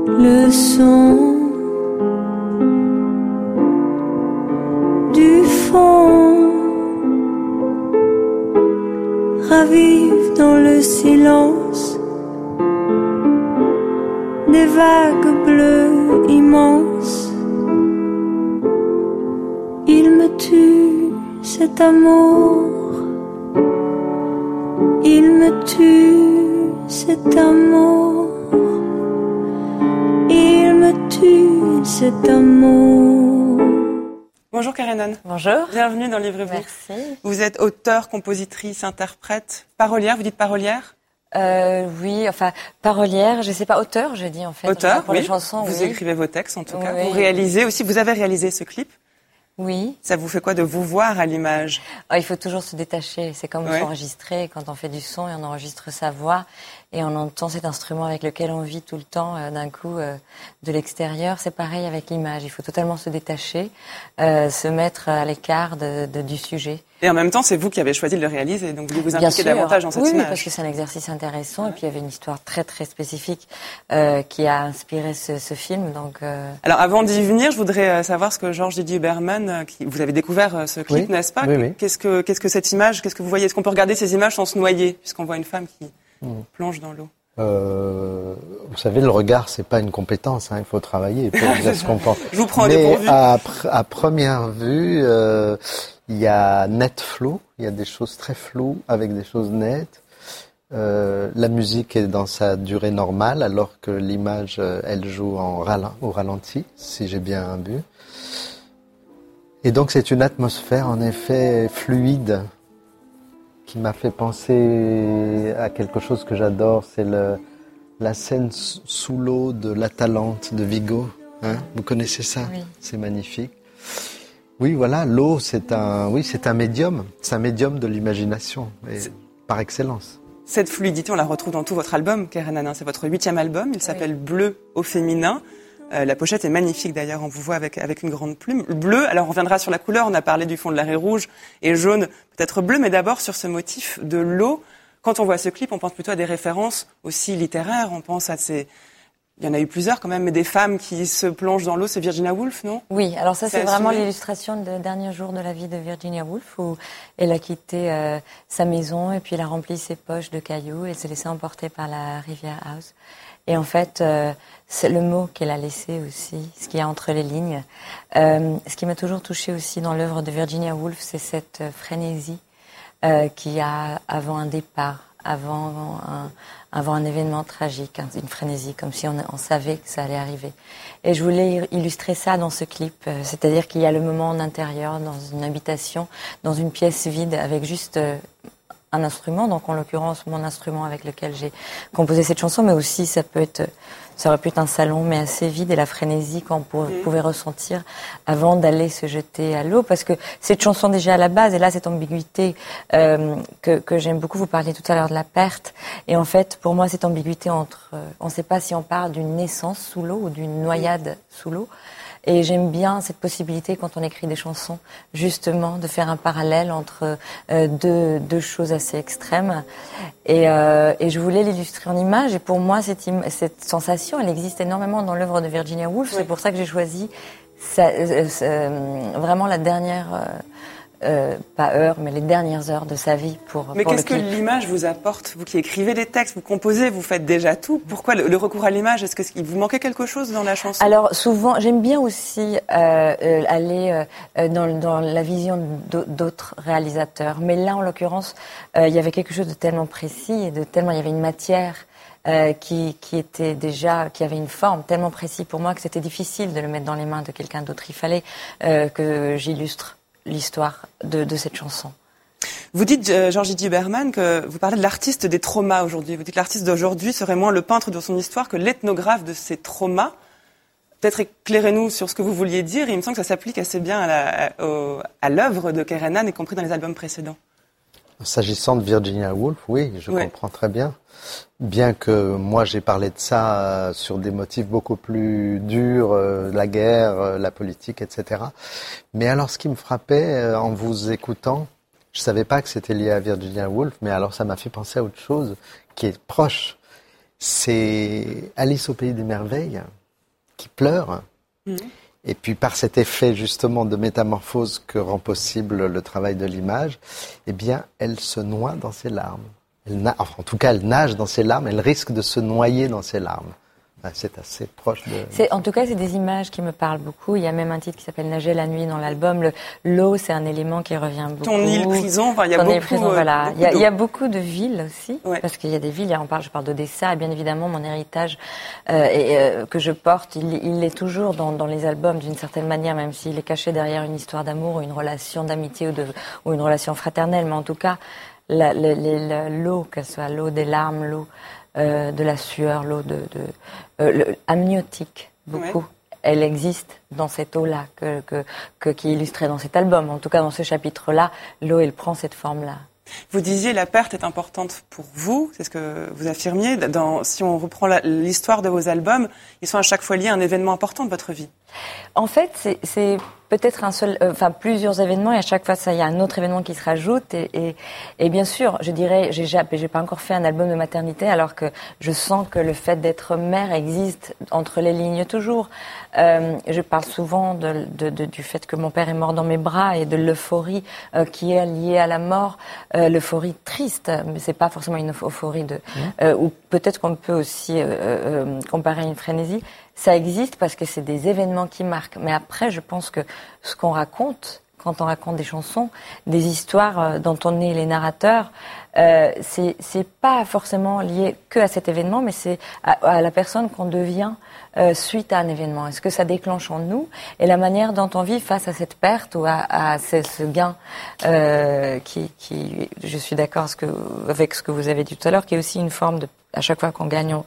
[SPEAKER 3] Le son des vagues bleues immenses. Il me tue cet amour. Il me tue cet amour. Il me tue cet amour.
[SPEAKER 1] Bonjour Karenan.
[SPEAKER 4] Bonjour.
[SPEAKER 1] Bienvenue dans Livre-vous.
[SPEAKER 4] Merci.
[SPEAKER 1] Vous êtes auteur, compositrice, interprète, parolière. Vous dites parolière?
[SPEAKER 4] Euh, Oui, enfin parolière. Je sais pas auteur, je dis en fait.
[SPEAKER 1] Auteur,
[SPEAKER 4] pour
[SPEAKER 1] oui.
[SPEAKER 4] les chansons.
[SPEAKER 1] Vous
[SPEAKER 4] oui.
[SPEAKER 1] écrivez vos textes en tout cas.
[SPEAKER 4] Oui.
[SPEAKER 1] Vous réalisez aussi. Vous avez réalisé ce clip?
[SPEAKER 4] Oui.
[SPEAKER 1] Ça vous fait quoi de vous voir à l'image?
[SPEAKER 4] Ah, il faut toujours se détacher. C'est comme s'enregistrer quand on fait du son et on enregistre sa voix et on entend cet instrument avec lequel on vit tout le temps euh, d'un coup euh, de l'extérieur. C'est pareil avec l'image. Il faut totalement se détacher, euh, se mettre à l'écart de, de- du sujet.
[SPEAKER 1] Et en même temps, c'est vous qui avez choisi de le réaliser, donc vous voulez vous
[SPEAKER 4] sûr.
[SPEAKER 1] davantage dans cette
[SPEAKER 4] oui, oui,
[SPEAKER 1] image.
[SPEAKER 4] parce que c'est un exercice intéressant et puis il y avait une histoire très très spécifique euh, qui a inspiré ce, ce film. Donc euh,
[SPEAKER 1] Alors avant d'y venir, je voudrais savoir ce que Georges Didier qui, vous avez découvert ce clip,
[SPEAKER 2] Oui.
[SPEAKER 1] n'est-ce pas?
[SPEAKER 2] Oui, oui.
[SPEAKER 1] Qu'est-ce que qu'est-ce que cette image Qu'est-ce que vous voyez? Est-ce qu'on peut regarder ces images sans se noyer, puisqu'on voit une femme qui
[SPEAKER 2] Hmm.
[SPEAKER 1] plonge dans l'eau
[SPEAKER 2] Euh, vous savez, le regard, c'est pas une compétence. Hein, il faut travailler pour dire ce qu'on pense.
[SPEAKER 1] Je vous prends
[SPEAKER 2] Mais à, pr- à première vue, euh, il y a net flou. Il y a des choses très floues avec des choses nettes. Euh, la musique est dans sa durée normale, alors que l'image, elle joue en ralent, au ralenti, si j'ai bien vu. Et donc, c'est une atmosphère, en effet, fluide, qui m'a fait penser à quelque chose que j'adore, c'est le, la scène sous l'eau de l'Atalante de Vigo. Hein Vous connaissez ça?
[SPEAKER 4] Oui.
[SPEAKER 2] C'est magnifique. Oui, voilà, l'eau, c'est un, oui, c'est un médium. C'est un médium de l'imagination, et par excellence.
[SPEAKER 1] Cette fluidité, on la retrouve dans tout votre album, Karen Hanin. C'est votre huitième album. Il s'appelle Bleu au féminin. Euh, la pochette est magnifique d'ailleurs. On vous voit avec, avec une grande plume. Bleu, alors on reviendra sur la couleur. On a parlé du fond de l'arrêt rouge et jaune, peut-être bleu, mais d'abord sur ce motif de l'eau. Quand on voit ce clip, on pense plutôt à des références aussi littéraires. On pense à ces. Il y en a eu plusieurs quand même, mais des femmes qui se plongent dans l'eau. C'est Virginia Woolf, non?
[SPEAKER 4] Oui, alors ça
[SPEAKER 1] C'est
[SPEAKER 4] vraiment l'illustration des derniers jours de la vie de Virginia Woolf où elle a quitté euh, sa maison et puis elle a rempli ses poches de cailloux et s'est laissée emporter par la rivière House. Et en fait, euh, c'est le mot qu'elle a laissé aussi, ce qu'il y a entre les lignes. Euh, ce qui m'a toujours touché aussi dans l'œuvre de Virginia Woolf, c'est cette euh, frénésie euh, qu'il y a avant un départ, avant un, avant un événement tragique, hein, une frénésie, comme si on, on savait que ça allait arriver. Et je voulais illustrer ça dans ce clip, euh, c'est-à-dire qu'il y a le moment en intérieur, dans une habitation, dans une pièce vide, avec juste euh, un instrument, donc en l'occurrence mon instrument avec lequel j'ai composé cette chanson, mais aussi ça peut être, ça aurait pu être un salon, mais assez vide et la frénésie qu'on pou- pouvait ressentir avant d'aller se jeter à l'eau, parce que cette chanson déjà à la base, et là cette ambiguïté euh, que, que j'aime beaucoup, vous parliez tout à l'heure de la perte, et en fait pour moi cette ambiguïté entre, euh, on ne sait pas si on parle d'une naissance sous l'eau ou d'une noyade sous l'eau. Et j'aime bien cette possibilité quand on écrit des chansons, justement, de faire un parallèle entre euh, deux, deux choses assez extrêmes. Et, euh, et je voulais l'illustrer en image. Et pour moi, cette, cette sensation, elle existe énormément dans l'œuvre de Virginia Woolf. C'est pour ça que j'ai choisi ça- euh, euh, vraiment la dernière. Euh, pas heures, mais les dernières heures de sa vie pour.
[SPEAKER 1] Mais qu'est-ce que l'image vous apporte Vous qui écrivez des textes, vous composez, vous faites déjà tout? Pourquoi le, le recours à l'image? Est-ce qu'il vous manquait quelque chose dans la chanson?
[SPEAKER 4] Alors souvent, j'aime bien aussi euh, euh, aller euh, euh, dans, dans la vision d'au- d'autres réalisateurs. Mais là, en l'occurrence, il y avait quelque chose de tellement précis et de tellement, il y avait une matière euh, qui, qui était déjà, qui avait une forme tellement précise pour moi que c'était difficile de le mettre dans les mains de quelqu'un d'autre. Il fallait euh, que j'illustre l'histoire de, de cette chanson.
[SPEAKER 1] Vous dites, euh, Georgie Duberman, que vous parlez de l'artiste des traumas aujourd'hui. Vous dites que l'artiste d'aujourd'hui serait moins le peintre de son histoire que l'ethnographe de ses traumas. Peut-être éclairez-nous sur ce que vous vouliez dire. Il me semble que ça s'applique assez bien à l'œuvre de Kerenan, y compris dans les albums précédents.
[SPEAKER 2] S'agissant de Virginia Woolf, oui, je
[SPEAKER 1] Ouais.
[SPEAKER 2] comprends très bien. Bien que moi j'ai parlé de ça euh, sur des motifs beaucoup plus durs, euh, la guerre, euh, la politique, etc. Mais alors ce qui me frappait en vous écoutant, je savais pas que c'était lié à Virginia Woolf, mais alors ça m'a fait penser à autre chose qui est proche. C'est Alice au pays des merveilles qui pleure.
[SPEAKER 1] Mhm.
[SPEAKER 2] Et puis par cet effet justement de métamorphose que rend possible le travail de l'image, eh bien, elle se noie dans ses larmes. Elle na- enfin, en tout cas, elle nage dans ses larmes, elle risque de se noyer dans ses larmes. C'est assez proche de...
[SPEAKER 4] C'est, en tout cas, c'est des images qui me parlent beaucoup. Il y a même un titre qui s'appelle Nager la nuit dans l'album. Le, l'eau, c'est un élément qui revient beaucoup.
[SPEAKER 1] Ton île prison, enfin, il y a
[SPEAKER 4] Ton
[SPEAKER 1] beaucoup,
[SPEAKER 4] île prison,
[SPEAKER 1] euh,
[SPEAKER 4] voilà.
[SPEAKER 1] beaucoup
[SPEAKER 4] Il y, a, il y a beaucoup de villes aussi,
[SPEAKER 1] Ouais.
[SPEAKER 4] parce qu'il y a des villes. On parle, je parle d'Odessa, et bien évidemment, mon héritage euh, et, euh, que je porte, il, il est toujours dans, dans les albums d'une certaine manière, même s'il est caché derrière une histoire d'amour, ou une relation d'amitié ou, de, ou une relation fraternelle. Mais en tout cas, l'eau, que ce soit l'eau des larmes, l'eau euh, de la sueur, l'eau de, de euh, le- amniotique, beaucoup. Elle existe dans cette eau-là, que, que, que, qui est illustrée dans cet album. En tout cas, dans ce chapitre-là, l'eau, elle prend cette forme-là.
[SPEAKER 1] Vous disiez la perte est importante pour vous, c'est ce que vous affirmiez. Dans, si on reprend l'histoire de vos albums, ils sont à chaque fois liés à un événement important de votre vie.
[SPEAKER 4] En fait, c'est peut-être un seul, euh, enfin plusieurs événements et à chaque fois ça, il y a un autre événement qui se rajoute et, et, et bien sûr, je dirais, j'ai ja- j'ai pas encore fait un album de maternité alors que je sens que le fait d'être mère existe entre les lignes toujours. Euh, je parle souvent de, de- de- du fait que mon père est mort dans mes bras et de l'euphorie euh, qui est liée à la mort, euh, l'euphorie triste, mais c'est pas forcément une euphorie de, euh, ou peut-être qu'on peut aussi euh, euh, comparer à une frénésie ça existe parce que c'est des événements qui marquent. Mais après, je pense que ce qu'on raconte, quand on raconte des chansons, des histoires euh, dont on est les narrateurs, euh, c'est pas forcément lié que à cet événement, mais c'est à, à la personne qu'on devient euh, suite à un événement. Est-ce que ça déclenche en nous et la manière dont on vit face à cette perte ou à, à ce, ce gain euh, qui, qui, je suis d'accord avec ce que vous avez dit tout à l'heure, qui est aussi une forme de à chaque fois qu'on gagne, on,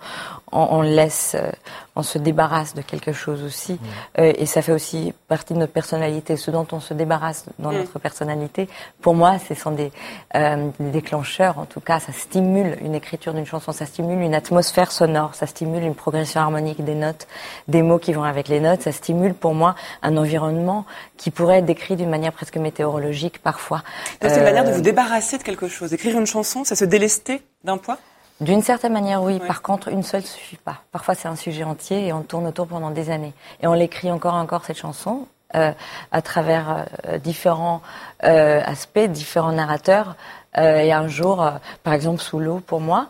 [SPEAKER 4] on, on laisse, euh, on se débarrasse de quelque chose aussi, Euh, et ça fait aussi partie de notre personnalité. Ce dont on se débarrasse dans
[SPEAKER 1] Mm.
[SPEAKER 4] notre personnalité, pour moi, ce sont des, euh, des déclencheurs. En tout cas, ça stimule une écriture d'une chanson, ça stimule une atmosphère sonore, ça stimule une progression harmonique des notes, des mots qui vont avec les notes. Ça stimule pour moi un environnement qui pourrait être décrit d'une manière presque météorologique parfois.
[SPEAKER 1] C'est une manière de vous débarrasser de quelque chose. Écrire une chanson, c'est se délester d'un poids?
[SPEAKER 4] D'une certaine manière, oui.
[SPEAKER 1] Ouais.
[SPEAKER 4] Par contre, une seule suffit pas. Parfois, c'est un sujet entier et on tourne autour pendant des années. Et on l'écrit encore et encore, cette chanson, euh, à travers euh, différents euh, aspects, différents narrateurs. Euh, et un jour, euh, par exemple, sous l'eau, pour moi,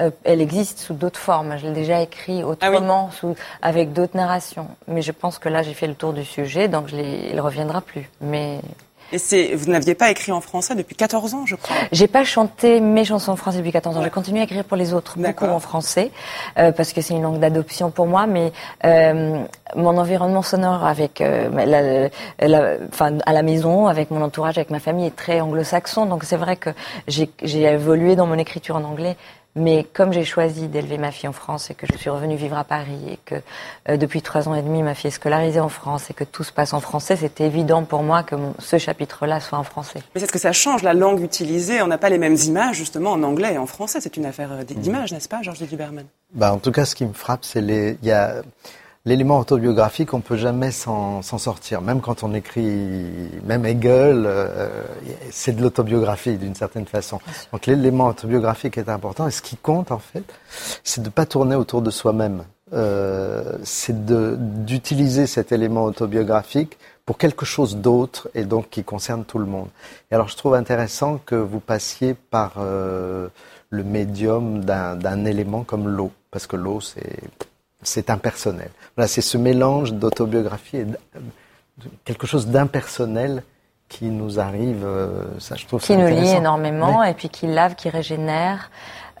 [SPEAKER 4] euh, elle existe sous d'autres formes. Je l'ai déjà écrit autrement, sous, avec d'autres narrations. Mais je pense que là, j'ai fait le tour du sujet, donc je il reviendra plus. Mais
[SPEAKER 1] Et c'est, vous n'aviez pas écrit en français depuis 14 ans, je crois.
[SPEAKER 4] J'ai pas chanté mes chansons en français depuis 14 ans.
[SPEAKER 1] Ouais.
[SPEAKER 4] J'ai continué à écrire pour les autres, beaucoup en français, euh, parce que c'est une langue d'adoption pour moi. Mais euh, mon environnement sonore avec, euh, la, la- enfin, à la maison, avec mon entourage, avec ma famille, est très anglo-saxon. Donc c'est vrai que j'ai évolué dans mon écriture en anglais. Mais comme j'ai choisi d'élever ma fille en France et que je suis revenue vivre à Paris et que euh, depuis trois ans et demi ma fille est scolarisée en France et que tout se passe en français, c'était évident pour moi que mon- ce chapitre-là soit en français.
[SPEAKER 1] Mais c'est ce que ça change, la langue utilisée. On n'a pas les mêmes images, justement, en anglais et en français. C'est une affaire euh, d'image, n'est-ce pas, Georges Duberman
[SPEAKER 2] Bah, en tout cas, ce qui me frappe, c'est les, il y a l'élément autobiographique, on peut jamais s'en sortir. Même quand on écrit, même Hegel, euh, c'est de l'autobiographie d'une certaine façon. Donc l'élément autobiographique est important. Et ce qui compte, en fait, c'est de pas tourner autour de soi-même. Euh, c'est d'utiliser cet élément autobiographique pour quelque chose d'autre et donc qui concerne tout le monde. Et alors je trouve intéressant que vous passiez par euh, le médium d'un élément comme l'eau, parce que l'eau c'est c'est impersonnel. Voilà, c'est ce mélange d'autobiographie et quelque chose d'impersonnel qui nous arrive. Euh, ça, je trouve
[SPEAKER 4] qui nous lie énormément et puis qui lave, qui régénère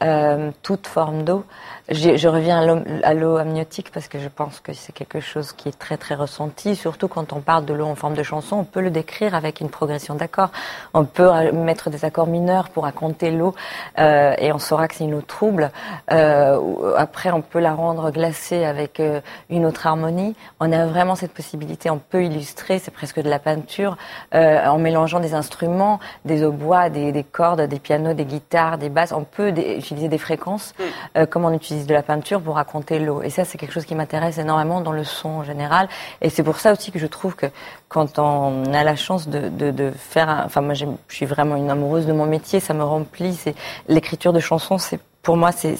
[SPEAKER 4] euh, toute forme d'eau. Je reviens à l'eau amniotique parce que je pense que c'est quelque chose qui est très très ressenti, surtout quand on parle de l'eau en forme de chanson. On peut le décrire avec une progression d'accords. On peut mettre des accords mineurs pour raconter l'eau euh, et on saura que c'est une eau trouble. Euh, après, on peut la rendre glacée avec euh, une autre harmonie. On a vraiment cette possibilité. On peut illustrer, c'est presque de la peinture, euh, en mélangeant des instruments, des hautbois, des, des cordes, des pianos, des guitares, des basses. On peut utiliser des fréquences, mm. euh, comme on utilise de la peinture pour raconter l'eau. Et ça, c'est quelque chose qui m'intéresse énormément dans le son en général. Et c'est pour ça aussi que je trouve que quand on a la chance de, de, faire, enfin moi je suis vraiment une amoureuse de mon métier, ça me remplit. C'est l'écriture de chansons, c'est pour moi, c'est,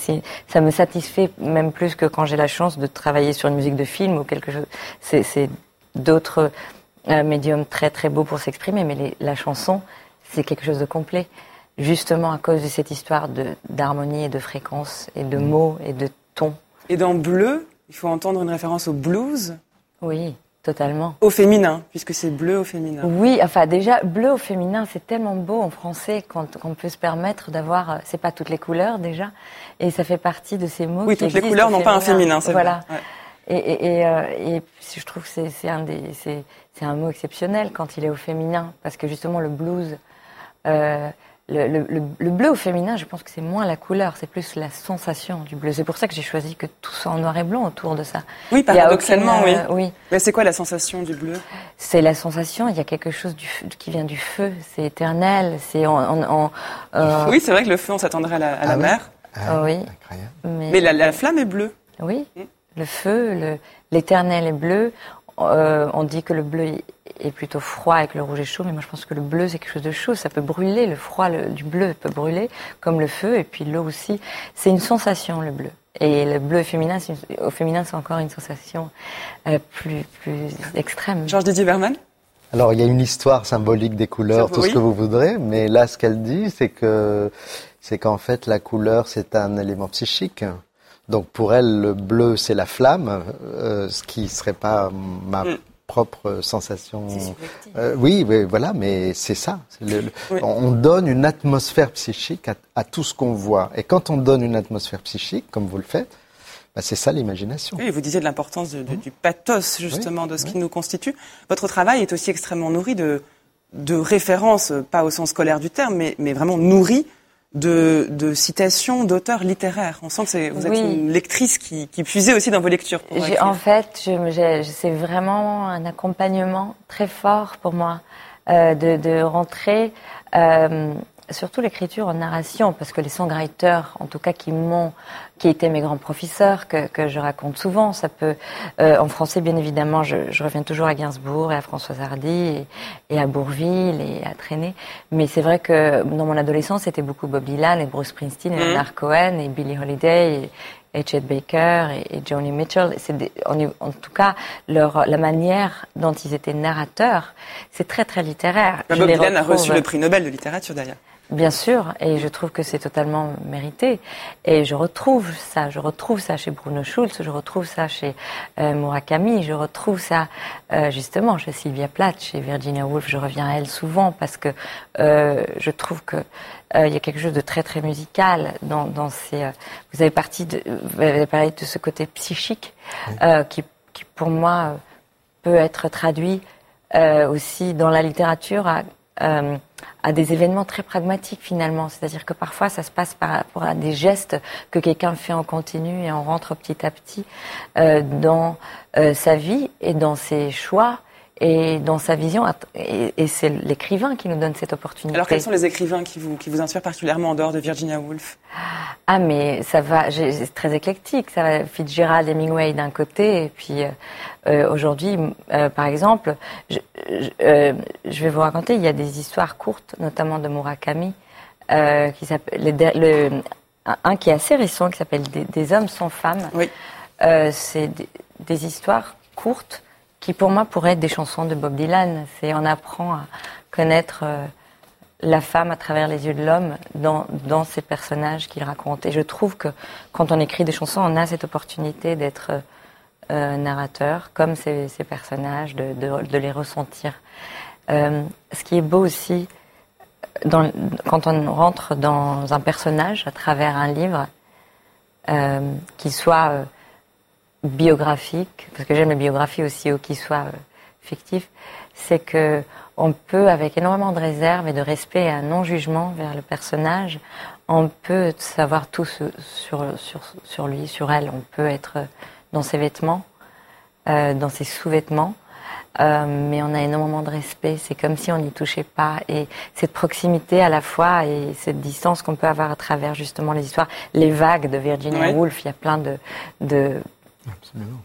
[SPEAKER 4] ça me satisfait même plus que quand j'ai la chance de travailler sur une musique de film ou quelque chose. C'est, d'autres euh, médiums très très beaux pour s'exprimer, mais la chanson, c'est quelque chose de complet justement à cause de cette histoire d'harmonie et de fréquence et de mots et de ton.
[SPEAKER 1] Et dans bleu, il faut entendre une référence au blues
[SPEAKER 4] Oui, totalement.
[SPEAKER 1] Au féminin, puisque c'est bleu au féminin.
[SPEAKER 4] Oui, enfin déjà, bleu au féminin, c'est tellement beau en français qu'on peut se permettre d'avoir, euh, c'est pas toutes les couleurs déjà, et ça fait partie de ces mots.
[SPEAKER 1] Oui, toutes les couleurs n'ont pas un féminin, c'est
[SPEAKER 4] voilà. Et, et, et, euh, et, je trouve que c'est un, un mot exceptionnel quand il est au féminin, parce que justement le blues, euh, le, bleu au féminin, je pense que c'est moins la couleur, c'est plus la sensation du bleu. C'est pour ça que j'ai choisi que tout soit en noir et blanc autour de ça.
[SPEAKER 1] Oui, paradoxalement, oui. Euh, oui. Mais c'est quoi la sensation du bleu?
[SPEAKER 4] C'est la sensation, il y a quelque chose du, qui vient du feu, c'est éternel, c'est en...
[SPEAKER 1] Euh, oui, c'est vrai que le feu, on s'attendrait à la, à la ah mer.
[SPEAKER 4] Ah, oui.
[SPEAKER 1] Mais, la, flamme est bleue.
[SPEAKER 4] Oui, mm. le feu, l'éternel est bleu. Euh, on dit que le bleu est plutôt froid et que le rouge est chaud, mais moi je pense que le bleu c'est quelque chose de chaud, ça peut brûler, le froid du bleu peut brûler, comme le feu, et puis l'eau aussi. C'est une sensation le bleu. Et le bleu féminin, au féminin c'est encore une sensation euh, plus, plus extrême.
[SPEAKER 1] Georges Didier Berman?
[SPEAKER 2] Alors, il y a une histoire symbolique des couleurs, tout ce que vous voudrez, mais là, ce qu'elle dit, c'est que c'est qu'en fait, la couleur, c'est un élément psychique. Donc, pour elle, le bleu, c'est la flamme, euh, ce qui serait pas ma mm propre sensation. Euh, oui, voilà, mais c'est ça. On donne une atmosphère psychique à, tout ce qu'on voit. Et quand on donne une atmosphère psychique, comme vous le faites, bah, c'est ça l'imagination.
[SPEAKER 1] Oui, vous disiez de l'importance du pathos, justement, de ce qui nous constitue. Votre travail est aussi extrêmement nourri de, de références, pas au sens scolaire du terme, mais, mais vraiment nourri de, de citations d'auteurs littéraires. On sent que vous êtes une lectrice qui, qui puisait aussi dans vos lectures.
[SPEAKER 4] en fait, c'est vraiment un accompagnement très fort pour moi euh, de, de, rentrer euh, surtout l'écriture en narration, parce que les songwriters, en tout cas qui m'ont, qui étaient mes grands professeurs, que, que je raconte souvent, ça peut, euh, en français bien évidemment, je, je, reviens toujours à Gainsbourg et à Françoise Hardy et, et à Bourville et à Traîner, mais c'est vrai que dans mon adolescence, c'était beaucoup Bob Dylan et Bruce Springsteen et mmh. Leonard Cohen et Billie Holiday et, et Chet Baker et, et Joni Mitchell. C'est en, en, tout cas leur, la manière dont ils étaient narrateurs, c'est très très littéraire.
[SPEAKER 1] Bob Dylan a reçu le prix Nobel de littérature d'ailleurs.
[SPEAKER 4] Bien sûr, et je trouve que c'est totalement mérité. Et je retrouve ça, je retrouve ça chez Bruno Schulz, je retrouve ça chez euh, Murakami, je retrouve ça euh, justement chez Sylvia Plath, chez Virginia Woolf. Je reviens à elle souvent parce que euh, je trouve que euh, il y a quelque chose de très très musical dans, dans ces. Euh, vous avez parti de, vous avez parlé de ce côté psychique qui, qui, pour moi peut être traduit aussi dans la littérature à euh, à des événements très pragmatiques finalement. C'est-à-dire que parfois ça se passe par rapport à des gestes que quelqu'un fait en continu et on rentre petit à petit euh, dans euh, sa vie et dans ses choix et dans sa vision. Et, c'est l'écrivain qui nous donne cette opportunité.
[SPEAKER 1] Alors quels sont les écrivains qui vous, qui vous inspirent particulièrement en dehors de Virginia Woolf?
[SPEAKER 4] Ah mais ça va, c'est très éclectique. Ça va Fitzgerald, Hemingway d'un côté, et puis euh, euh aujourd'hui, euh, par exemple, je, je, euh, je, vais vous raconter, il y a des histoires courtes, notamment de Murakami, qui s'appelle le, un qui est assez récent, qui s'appelle des, des, hommes sans femmes.
[SPEAKER 1] Oui.
[SPEAKER 4] c'est des, des histoires courtes qui pour moi pourraient être des chansons de Bob Dylan. C'est on apprend à connaître euh, la femme à travers les yeux de l'homme dans, dans ces personnages qu'il raconte. Et je trouve que quand on écrit des chansons, on a cette opportunité d'être euh, narrateur, comme ces, ces personnages, de, de, de, les ressentir. Euh, ce qui est beau aussi, dans, quand on rentre dans un personnage à travers un livre, euh, qu'il soit euh, biographique, parce que j'aime les biographies aussi, ou qu'il soit euh, fictif, c'est que on peut, avec énormément de réserve et de respect et un non-jugement vers le personnage, on peut savoir tout sur, sur, sur lui, sur elle. On peut être dans ses vêtements, euh, dans ses sous-vêtements, euh, mais on a énormément de respect. C'est comme si on n'y touchait pas. Et cette proximité à la fois et cette distance qu'on peut avoir à travers justement les histoires, les vagues de Virginia
[SPEAKER 1] Ouais.
[SPEAKER 4] Woolf, il y a plein de, de,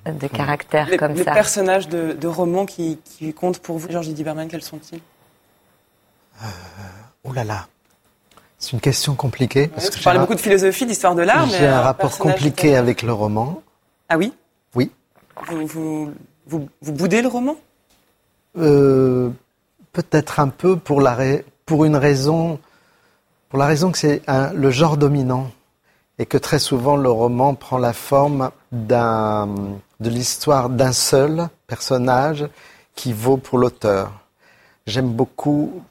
[SPEAKER 4] de caractères
[SPEAKER 1] Les,
[SPEAKER 4] comme
[SPEAKER 1] les
[SPEAKER 4] ça.
[SPEAKER 1] personnages de, de romans qui, qui comptent pour vous, Georges Berman, quels sont-ils?
[SPEAKER 2] Oh là là. C'est une question compliquée. Parce que un-
[SPEAKER 1] beaucoup de philosophie, d'histoire de l'art, mais
[SPEAKER 2] J'ai un
[SPEAKER 1] euh,
[SPEAKER 2] rapport compliqué
[SPEAKER 1] de-
[SPEAKER 2] avec le roman.
[SPEAKER 1] Ah oui?
[SPEAKER 2] Oui.
[SPEAKER 1] vous, vous, vous, vous boudez le roman?
[SPEAKER 2] Euh, Peut-être un peu pour, la ra- pour une raison, pour la raison que c'est le genre dominant et que très souvent le roman prend la forme de l'histoire d'un seul personnage qui vaut pour l'auteur. J'aime beaucoup,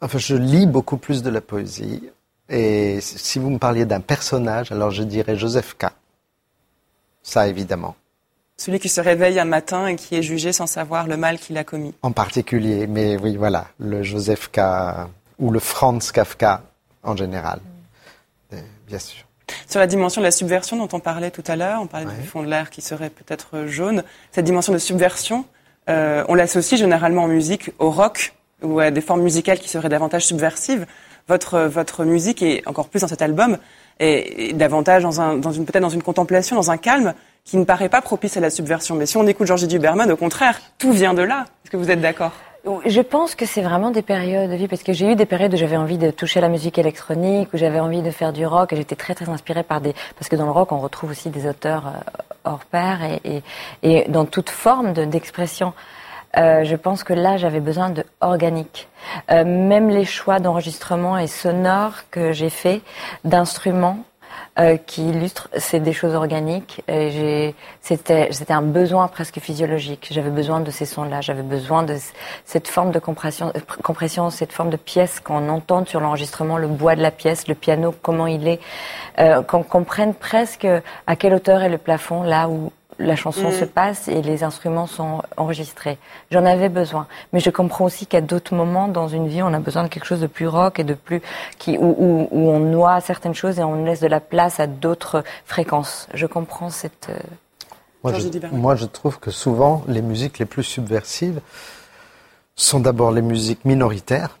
[SPEAKER 2] enfin je lis beaucoup plus de la poésie et si vous me parliez d'un personnage, alors je dirais Joseph K. Ça évidemment.
[SPEAKER 1] Celui qui se réveille un matin et qui est jugé sans savoir le mal qu'il a commis.
[SPEAKER 2] en particulier, mais oui, voilà, le Joseph K. ou le Franz Kafka en général, bien sûr.
[SPEAKER 1] Sur la dimension de la subversion dont on parlait tout à l'heure, on parlait
[SPEAKER 2] Ouais.
[SPEAKER 1] du fond de l'air qui serait peut-être jaune. Cette dimension de subversion, euh, on l'associe généralement en musique au rock ou à des formes musicales qui seraient davantage subversives. Votre, votre musique, et encore plus dans cet album, est, est davantage dans, un, dans une peut-être dans une contemplation, dans un calme qui ne paraît pas propice à la subversion. Mais si on écoute Georges Duberman, au contraire, tout vient de là. Est-ce que vous êtes d'accord?
[SPEAKER 4] Je pense que c'est vraiment des périodes de vie, parce que j'ai eu des périodes où j'avais envie de toucher la musique électronique, où j'avais envie de faire du rock, et j'étais très très inspirée par des... Parce que dans le rock, on retrouve aussi des auteurs euh, hors pair, et, et, et dans toute forme de- d'expression. Euh, je pense que là, j'avais besoin de organique. Euh, même les choix d'enregistrement et sonores que j'ai fait, d'instruments, euh, qui illustrent, c'est des choses organiques. C'était un besoin presque physiologique. J'avais besoin de ces sons-là. J'avais besoin de cette forme de compression, euh, pr- compression cette forme de pièce qu'on entend sur l'enregistrement, le bois de la pièce, le piano, comment il est, euh, qu'on comprenne presque à quelle hauteur est le plafond là où la chanson
[SPEAKER 1] Mm.
[SPEAKER 4] se passe et les instruments sont enregistrés. J'en avais besoin, mais je comprends aussi qu'à d'autres moments dans une vie, on a besoin de quelque chose de plus rock et de plus qui où, où, où on noie certaines choses et on laisse de la place à d'autres fréquences. Je comprends cette. euh,
[SPEAKER 2] je, moi, je trouve que souvent, les musiques les plus subversives sont d'abord les musiques minoritaires.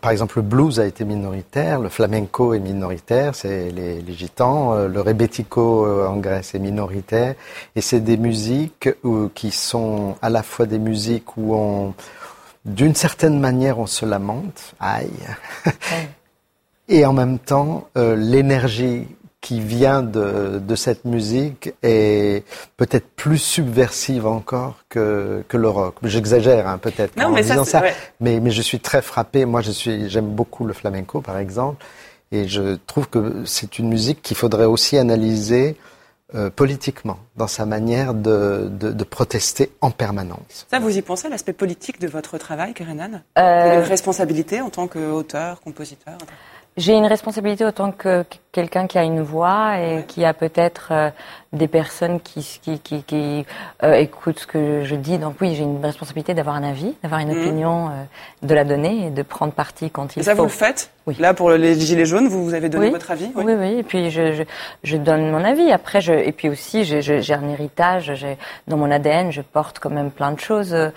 [SPEAKER 2] Par exemple, le blues a été minoritaire, le flamenco est minoritaire, c'est les, les gitans, euh, le rebetiko euh, en Grèce est minoritaire, et c'est des musiques où- qui sont à la fois des musiques où on, d'une certaine manière, on se lamente, aïe, et en même temps, euh, l'énergie qui vient de, de cette musique est peut-être plus subversive encore que, que le rock. J'exagère hein, peut-être en
[SPEAKER 1] mais
[SPEAKER 2] disant ça,
[SPEAKER 1] ouais.
[SPEAKER 2] mais, mais je suis très frappé. Moi, je suis, j'aime beaucoup le flamenco, par exemple, et je trouve que c'est une musique qu'il faudrait aussi analyser euh, politiquement dans sa manière de, de, de protester en permanence.
[SPEAKER 1] Ça, vous y pensez, l'aspect politique de votre travail, Karenan Vous
[SPEAKER 4] Euh,
[SPEAKER 1] en tant qu'auteur, compositeur
[SPEAKER 4] J'ai une responsabilité autant que que quelqu'un qui a une voix et qui a peut-être euh, des personnes qui, qui, qui, qui euh, écoutent ce que je dis. Donc oui, j'ai une responsabilité d'avoir un avis, d'avoir une
[SPEAKER 1] Mhm.
[SPEAKER 4] opinion, euh, de la donner et de prendre parti quand il
[SPEAKER 1] Et ça,
[SPEAKER 4] faut.
[SPEAKER 1] vous le faites
[SPEAKER 4] Oui.
[SPEAKER 1] Là, pour les Gilets jaunes, vous, vous avez donné
[SPEAKER 4] Oui.
[SPEAKER 1] votre avis
[SPEAKER 4] Oui, oui, et puis je, je, je donne mon avis. Après, je, et puis aussi, j'ai- un héritage. j'ai- Dans mon ADN, je porte quand même plein de choses. euh,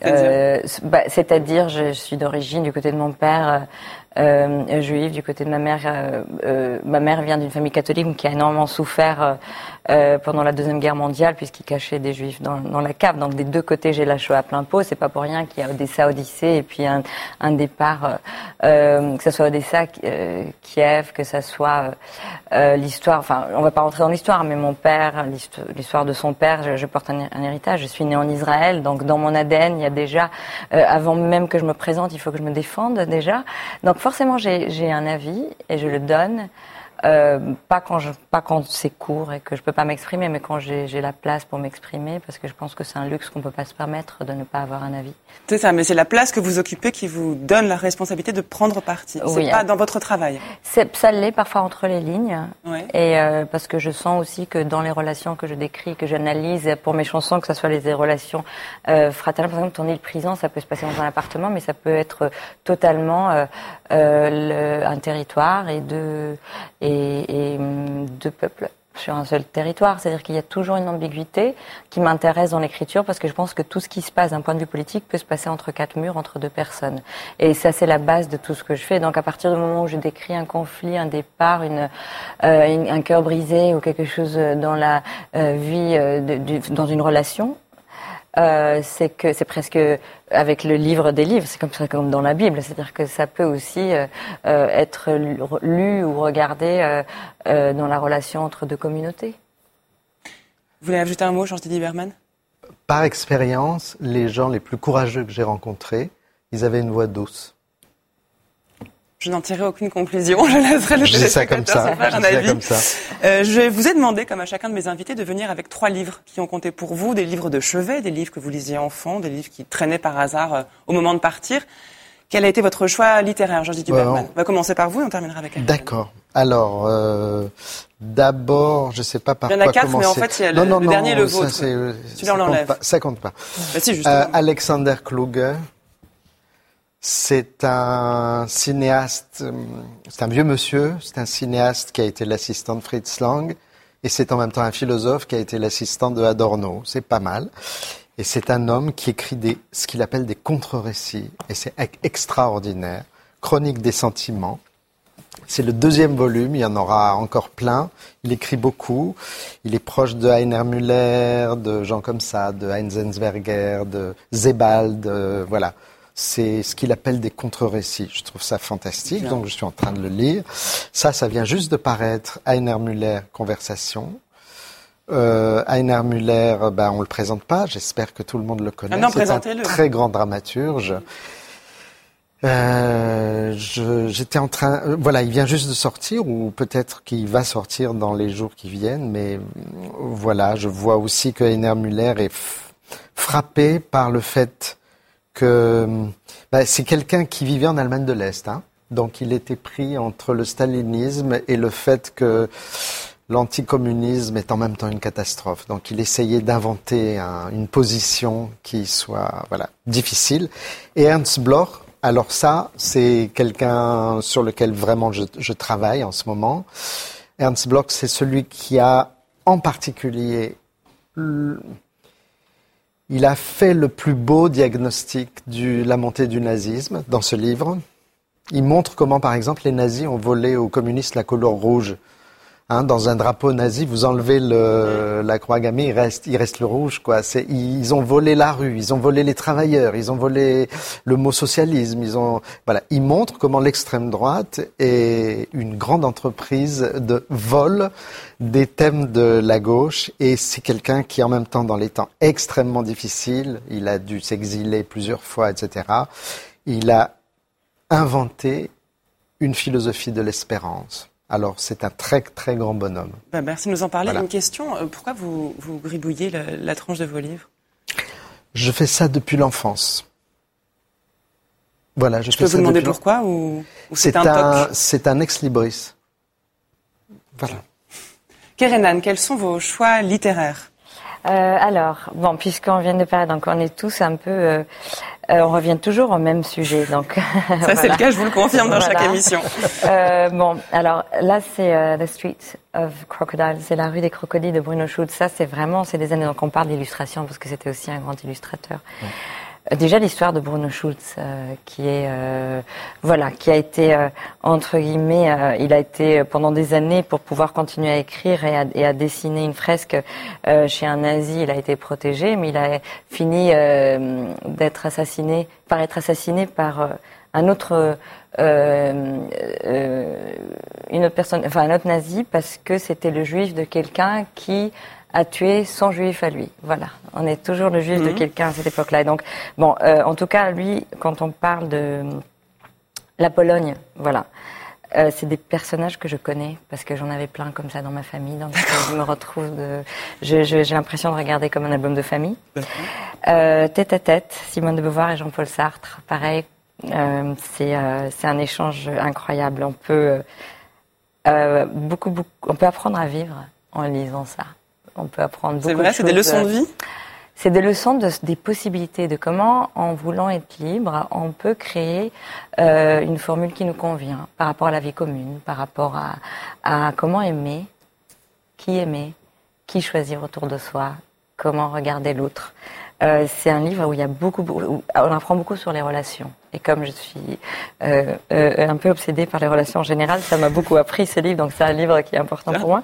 [SPEAKER 1] C'est-à-dire
[SPEAKER 4] euh, bah, C'est-à-dire, je, je suis d'origine du côté de mon père euh, juive du côté de ma mère. Euh, euh, ma mère vient d'une famille catholique qui a énormément souffert euh, pendant la deuxième guerre mondiale puisqu'ils cachaient des juifs dans, dans, la cave. Donc des deux côtés, j'ai la Shoah à plein pot. C'est pas pour rien qu'il y a Odessa, Odyssée et puis un, un départ, que ce soit Odessa, Kiev, que ce soit l'histoire. Enfin, on va pas rentrer dans l'histoire, mais mon père, l'histoire de son père, je, je porte un, un, héritage. Je suis née en Israël, donc dans mon ADN, il y a déjà, avant même que je me présente, il faut que je me défende déjà. Donc forcément, j'ai un avis et je le donne. Euh, pas quand je, pas quand c'est court et que je peux pas m'exprimer, mais quand j'ai la place pour m'exprimer, parce que je pense que c'est un luxe qu'on peut pas se permettre de ne pas avoir un avis.
[SPEAKER 1] C'est ça, mais c'est la place que vous occupez qui vous donne la responsabilité de prendre parti. C'est pas dans votre travail.
[SPEAKER 4] Ça l'est parfois entre les lignes, et euh, parce que je sens aussi que dans les relations que je décris, que j'analyse pour mes chansons, que ce soit les relations euh, fraternelles, par exemple, ton île prison, ça peut se passer dans un appartement, mais ça peut être totalement euh, le, un territoire et de et et, hum, deux peuples sur un seul territoire. C'est-à-dire qu'il y a toujours une ambiguïté qui m'intéresse dans l'écriture parce que je pense que tout ce qui se passe d'un point de vue politique peut se passer entre quatre murs, entre deux personnes. Et ça, c'est la base de tout ce que je fais. Donc à partir du moment où je décris un conflit, un départ, une, euh, un cœur brisé ou quelque chose dans la euh, vie, euh, dans une relation, euh, c'est que c'est presque avec le livre des livres, c'est comme ça comme dans la Bible, c'est-à-dire que ça peut aussi euh, euh être lu ou regardé euh, euh, dans la relation entre deux communautés.
[SPEAKER 1] Vous voulez ajouter un mot, Jean-Didier Berman?
[SPEAKER 2] Par expérience, les gens les plus courageux que j'ai rencontrés, ils avaient une voix douce.
[SPEAKER 1] Je n'en tirerai aucune conclusion. Je laisserai le
[SPEAKER 2] comme ça.
[SPEAKER 1] faire un avis. Comme ça. Euh, je vous ai demandé, comme à chacun de mes invités, de venir avec trois livres qui ont compté pour vous, des livres de chevet, des livres que vous lisiez enfant, des livres qui traînaient par hasard euh, au moment de partir. Quel a été votre choix littéraire, Georges Duberman On va commencer par vous et on terminera avec elle.
[SPEAKER 2] D'accord. Alors, euh, d'abord, je ne sais pas par quoi
[SPEAKER 1] commencer.
[SPEAKER 2] Il y en a quatre,
[SPEAKER 1] mais en fait, il y a le,
[SPEAKER 2] non, non,
[SPEAKER 1] dernier, le
[SPEAKER 2] vôtre.
[SPEAKER 1] Celui-là, on l'enlève.
[SPEAKER 2] Ça compte pas.
[SPEAKER 1] Bah, si, justement. Euh,
[SPEAKER 2] Alexander Kluge, c'est un cinéaste, euh, c'est un vieux monsieur, c'est un cinéaste qui a été l'assistant de Fritz Lang, et c'est en même temps un philosophe qui a été l'assistant de Adorno. C'est pas mal. Et c'est un homme qui écrit des, ce qu'il appelle des contre-récits, et c'est extraordinaire. Chronique des sentiments. C'est le deuxième volume, il y en aura encore plein. Il écrit beaucoup. Il est proche de Heiner Müller, de gens comme ça, de Heinz Enzberger, de Zebald, voilà c'est ce qu'il appelle des contre-récits. Je trouve ça fantastique, donc je suis en train de le lire. Ça, ça vient juste de paraître, Heiner Müller, Conversation. Euh, Heiner Müller, ben, on le présente pas, j'espère que tout le monde le connaît.
[SPEAKER 1] Ah
[SPEAKER 2] c'est un très grand dramaturge. Euh, J'étais en train, euh, voilà, il vient juste de sortir, ou peut-être qu'il va sortir dans les jours qui viennent, mais euh, voilà, je vois aussi que Heiner Müller est frappé par le fait que bah, c'est quelqu'un qui vivait en Allemagne de l'Est. Hein. Donc il était pris entre le stalinisme et le fait que l'anticommunisme est en même temps une catastrophe. Donc il essayait d'inventer une position qui soit voilà difficile. Et Ernst Bloch, alors ça, c'est quelqu'un sur lequel vraiment je, je, travaille en ce moment. Ernst Bloch, c'est celui qui a en particulier il a fait le plus beau diagnostic de la montée du nazisme dans ce livre. Il montre comment, par exemple, les nazis ont volé aux communistes la couleur rouge. Hein, dans un drapeau nazi, vous enlevez le, la croix gammée, il reste, il reste le rouge. Quoi. Ils ont volé la rue, ils ont volé les travailleurs, ils ont volé le mot socialisme. Ils ont, voilà, ils montrent comment l'extrême droite est une grande entreprise de vol des thèmes de la gauche. Et c'est quelqu'un qui, en même temps, dans les temps extrêmement difficiles, il a dû s'exiler plusieurs fois, etc. Il a inventé une philosophie de l'espérance. Alors, c'est un très, très grand bonhomme.
[SPEAKER 1] Ben, merci de nous en parler. Une question, euh, pourquoi vous, vous gribouillez la, tranche de vos livres?
[SPEAKER 2] Je fais ça depuis l'enfance. Voilà,
[SPEAKER 1] je, peux vous demander pourquoi ou,
[SPEAKER 2] c'est un, C'est un ex-libris. Voilà.
[SPEAKER 1] Kerenan, quels sont vos choix littéraires?
[SPEAKER 4] Euh, alors, bon, puisqu'on vient de parler, donc on est tous un peu, euh, euh, on revient toujours au même sujet, donc.
[SPEAKER 1] Ça c'est le cas, je vous le confirme dans chaque émission.
[SPEAKER 4] Euh, bon, alors là c'est euh, The Street of Crocodile, c'est la rue des crocodiles de Bruno Schultz. Ça c'est vraiment, c'est des années donc on parle d'illustration parce que c'était aussi un grand illustrateur. Déjà l'histoire de Bruno Schulz, euh, qui est euh, voilà, qui a été euh, entre guillemets, il a été pendant des années pour pouvoir continuer à écrire et à, et à dessiner une fresque chez un nazi. Il a été protégé, mais il a fini d'être assassiné, par être assassiné par un autre une autre personne, enfin un autre nazi, parce que c'était le juif de quelqu'un qui a tué son juif à lui. Voilà, on est toujours le juif de mhm. quelqu'un à cette époque-là. Donc, bon, euh, en tout cas, lui, quand on parle de la Pologne, voilà, euh, c'est des personnages que je connais parce que j'en avais plein comme ça dans ma famille. Donc, je me retrouve de, j'ai l'impression de regarder comme un album de famille. Euh, tête à tête, Simone de Beauvoir et Jean-Paul Sartre, pareil. Euh, c'est c'est un échange incroyable. On peut beaucoup, beaucoup, on peut apprendre à vivre en lisant ça. On peut apprendre beaucoup
[SPEAKER 1] C'est vrai, c'est des leçons de vie?
[SPEAKER 4] C'est des leçons de, des possibilités, de comment, en voulant être libre, on peut créer euh, une formule qui nous convient par rapport à la vie commune, par rapport à, à comment aimer, qui aimer, qui choisir autour de soi, comment regarder l'autre. Euh, c'est un livre où il y a beaucoup, où on apprend beaucoup sur les relations. Et comme je suis euh, euh, un peu obsédée par les relations en général, ça m'a beaucoup appris ce livre, donc c'est un livre qui est important pour moi.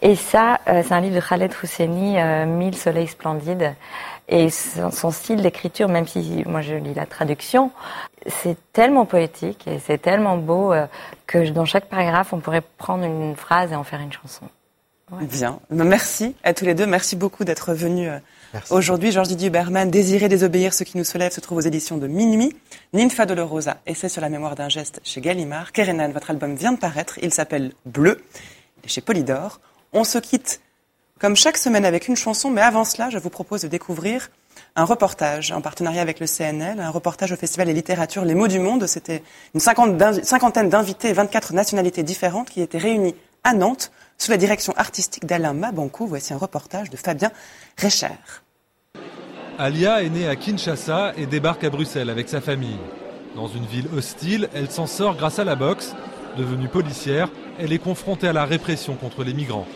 [SPEAKER 4] Et ça, c'est un livre de Khaled Hosseini, Mille soleils splendides. Et son, style d'écriture, même si moi je lis la traduction, c'est tellement poétique et c'est tellement beau que dans chaque paragraphe, on pourrait prendre une phrase et en faire une chanson.
[SPEAKER 1] Bien. Merci à tous les deux. Merci beaucoup d'être venus Aujourd'hui, Georges Didier Berman, Désirer désobéir ce qui nous soulève, se trouve aux éditions de Minuit. Ninfa Dolorosa, essai sur la mémoire d'un geste chez Gallimard. Kerenan, votre album vient de paraître. Il s'appelle Bleu. Il est chez Polydor. On se quitte comme chaque semaine avec une chanson, mais avant cela, je vous propose de découvrir un reportage en partenariat avec le CNL, un reportage au Festival des littératures Les mots du monde. C'était une cinquantaine d'invités et 24 nationalités différentes qui étaient réunis à Nantes sous la direction artistique d'Alain Mabankou. Voici un reportage de Fabien Recher.
[SPEAKER 5] Alia est née à Kinshasa et débarque à Bruxelles avec sa famille. Dans une ville hostile, elle s'en sort grâce à la boxe. Devenue policière, elle est confrontée à la répression contre les migrants.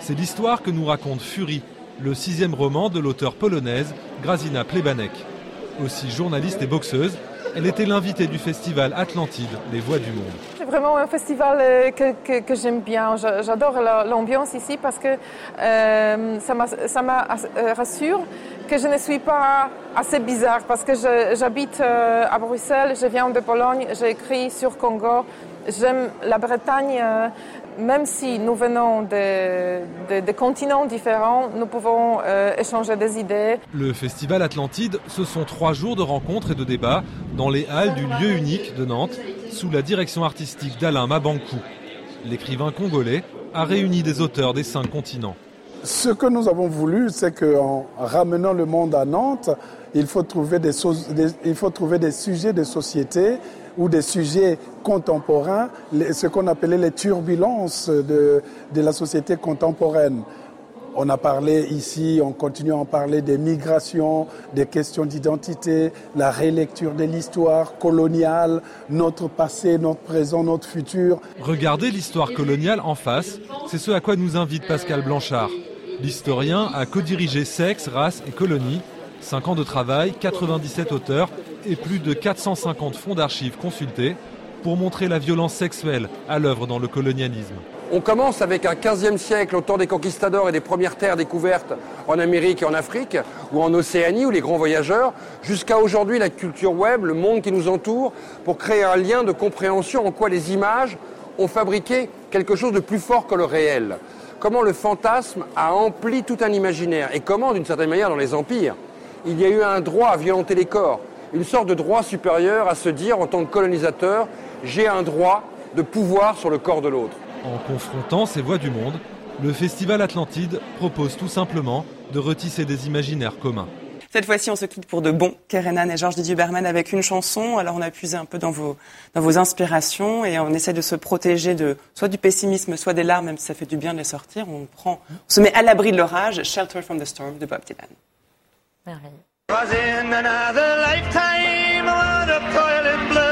[SPEAKER 5] C'est l'histoire que nous raconte Fury, le sixième roman de l'auteur polonaise Grazina Plebanek. Aussi journaliste et boxeuse, elle était l'invitée du festival Atlantide, Les Voix du Monde.
[SPEAKER 6] Vraiment un festival euh, que, j'aime bien. J'adore l'ambiance ici parce que euh, ça me euh, rassure que je ne suis pas assez bizarre parce que j'habite à Bruxelles, je viens de Pologne, j'ai écrit sur Congo. J'aime la Bretagne, même si nous venons de, continents différents, nous pouvons euh, échanger des idées.
[SPEAKER 5] Le Festival Atlantide, ce sont trois jours de rencontres et de débats dans les halles du lieu unique de Nantes, sous la direction artistique d'Alain Mabankou. L'écrivain congolais a réuni des auteurs des cinq continents.
[SPEAKER 7] Ce que nous avons voulu, c'est qu'en ramenant le monde à Nantes, il faut trouver des, il faut trouver des sujets de société ou des sujets contemporains, ce qu'on appelait les turbulences de, de la société contemporaine. On a parlé ici, on continue à en parler des migrations, des questions d'identité, la rélecture de l'histoire coloniale, notre passé, notre présent, notre futur.
[SPEAKER 5] Regardez l'histoire coloniale en face, c'est ce à quoi nous invite Pascal Blanchard. L'historien a co-dirigé Sexe, Race et Colonie, 5 ans de travail, 97 auteurs et plus de 450 fonds d'archives consultés pour montrer la violence sexuelle à l'œuvre dans le colonialisme.
[SPEAKER 8] On commence avec un 15e siècle au temps des conquistadors et des premières terres découvertes en Amérique et en Afrique, ou en Océanie, ou les grands voyageurs, jusqu'à aujourd'hui la culture web, le monde qui nous entoure, pour créer un lien de compréhension en quoi les images ont fabriqué quelque chose de plus fort que le réel. Comment le fantasme a empli tout un imaginaire, et comment, d'une certaine manière, dans les empires, il y a eu un droit à violenter les corps, une sorte de droit supérieur à se dire en tant que colonisateur, j'ai un droit de pouvoir sur le corps de l'autre.
[SPEAKER 5] En confrontant ces voix du monde, le Festival Atlantide propose tout simplement de retisser des imaginaires communs.
[SPEAKER 1] Cette fois-ci, on se quitte pour de bon. Kerenan et Georges Didier Berman avec une chanson. Alors, on a puisé un peu dans vos, dans vos inspirations et on essaie de se protéger de soit du pessimisme, soit des larmes, même si ça fait du bien de les sortir. On prend, on se met à l'abri de l'orage. Shelter from the Storm de Bob Dylan.
[SPEAKER 4] Merveilleux.
[SPEAKER 9] Was in another lifetime, what a toiling blood.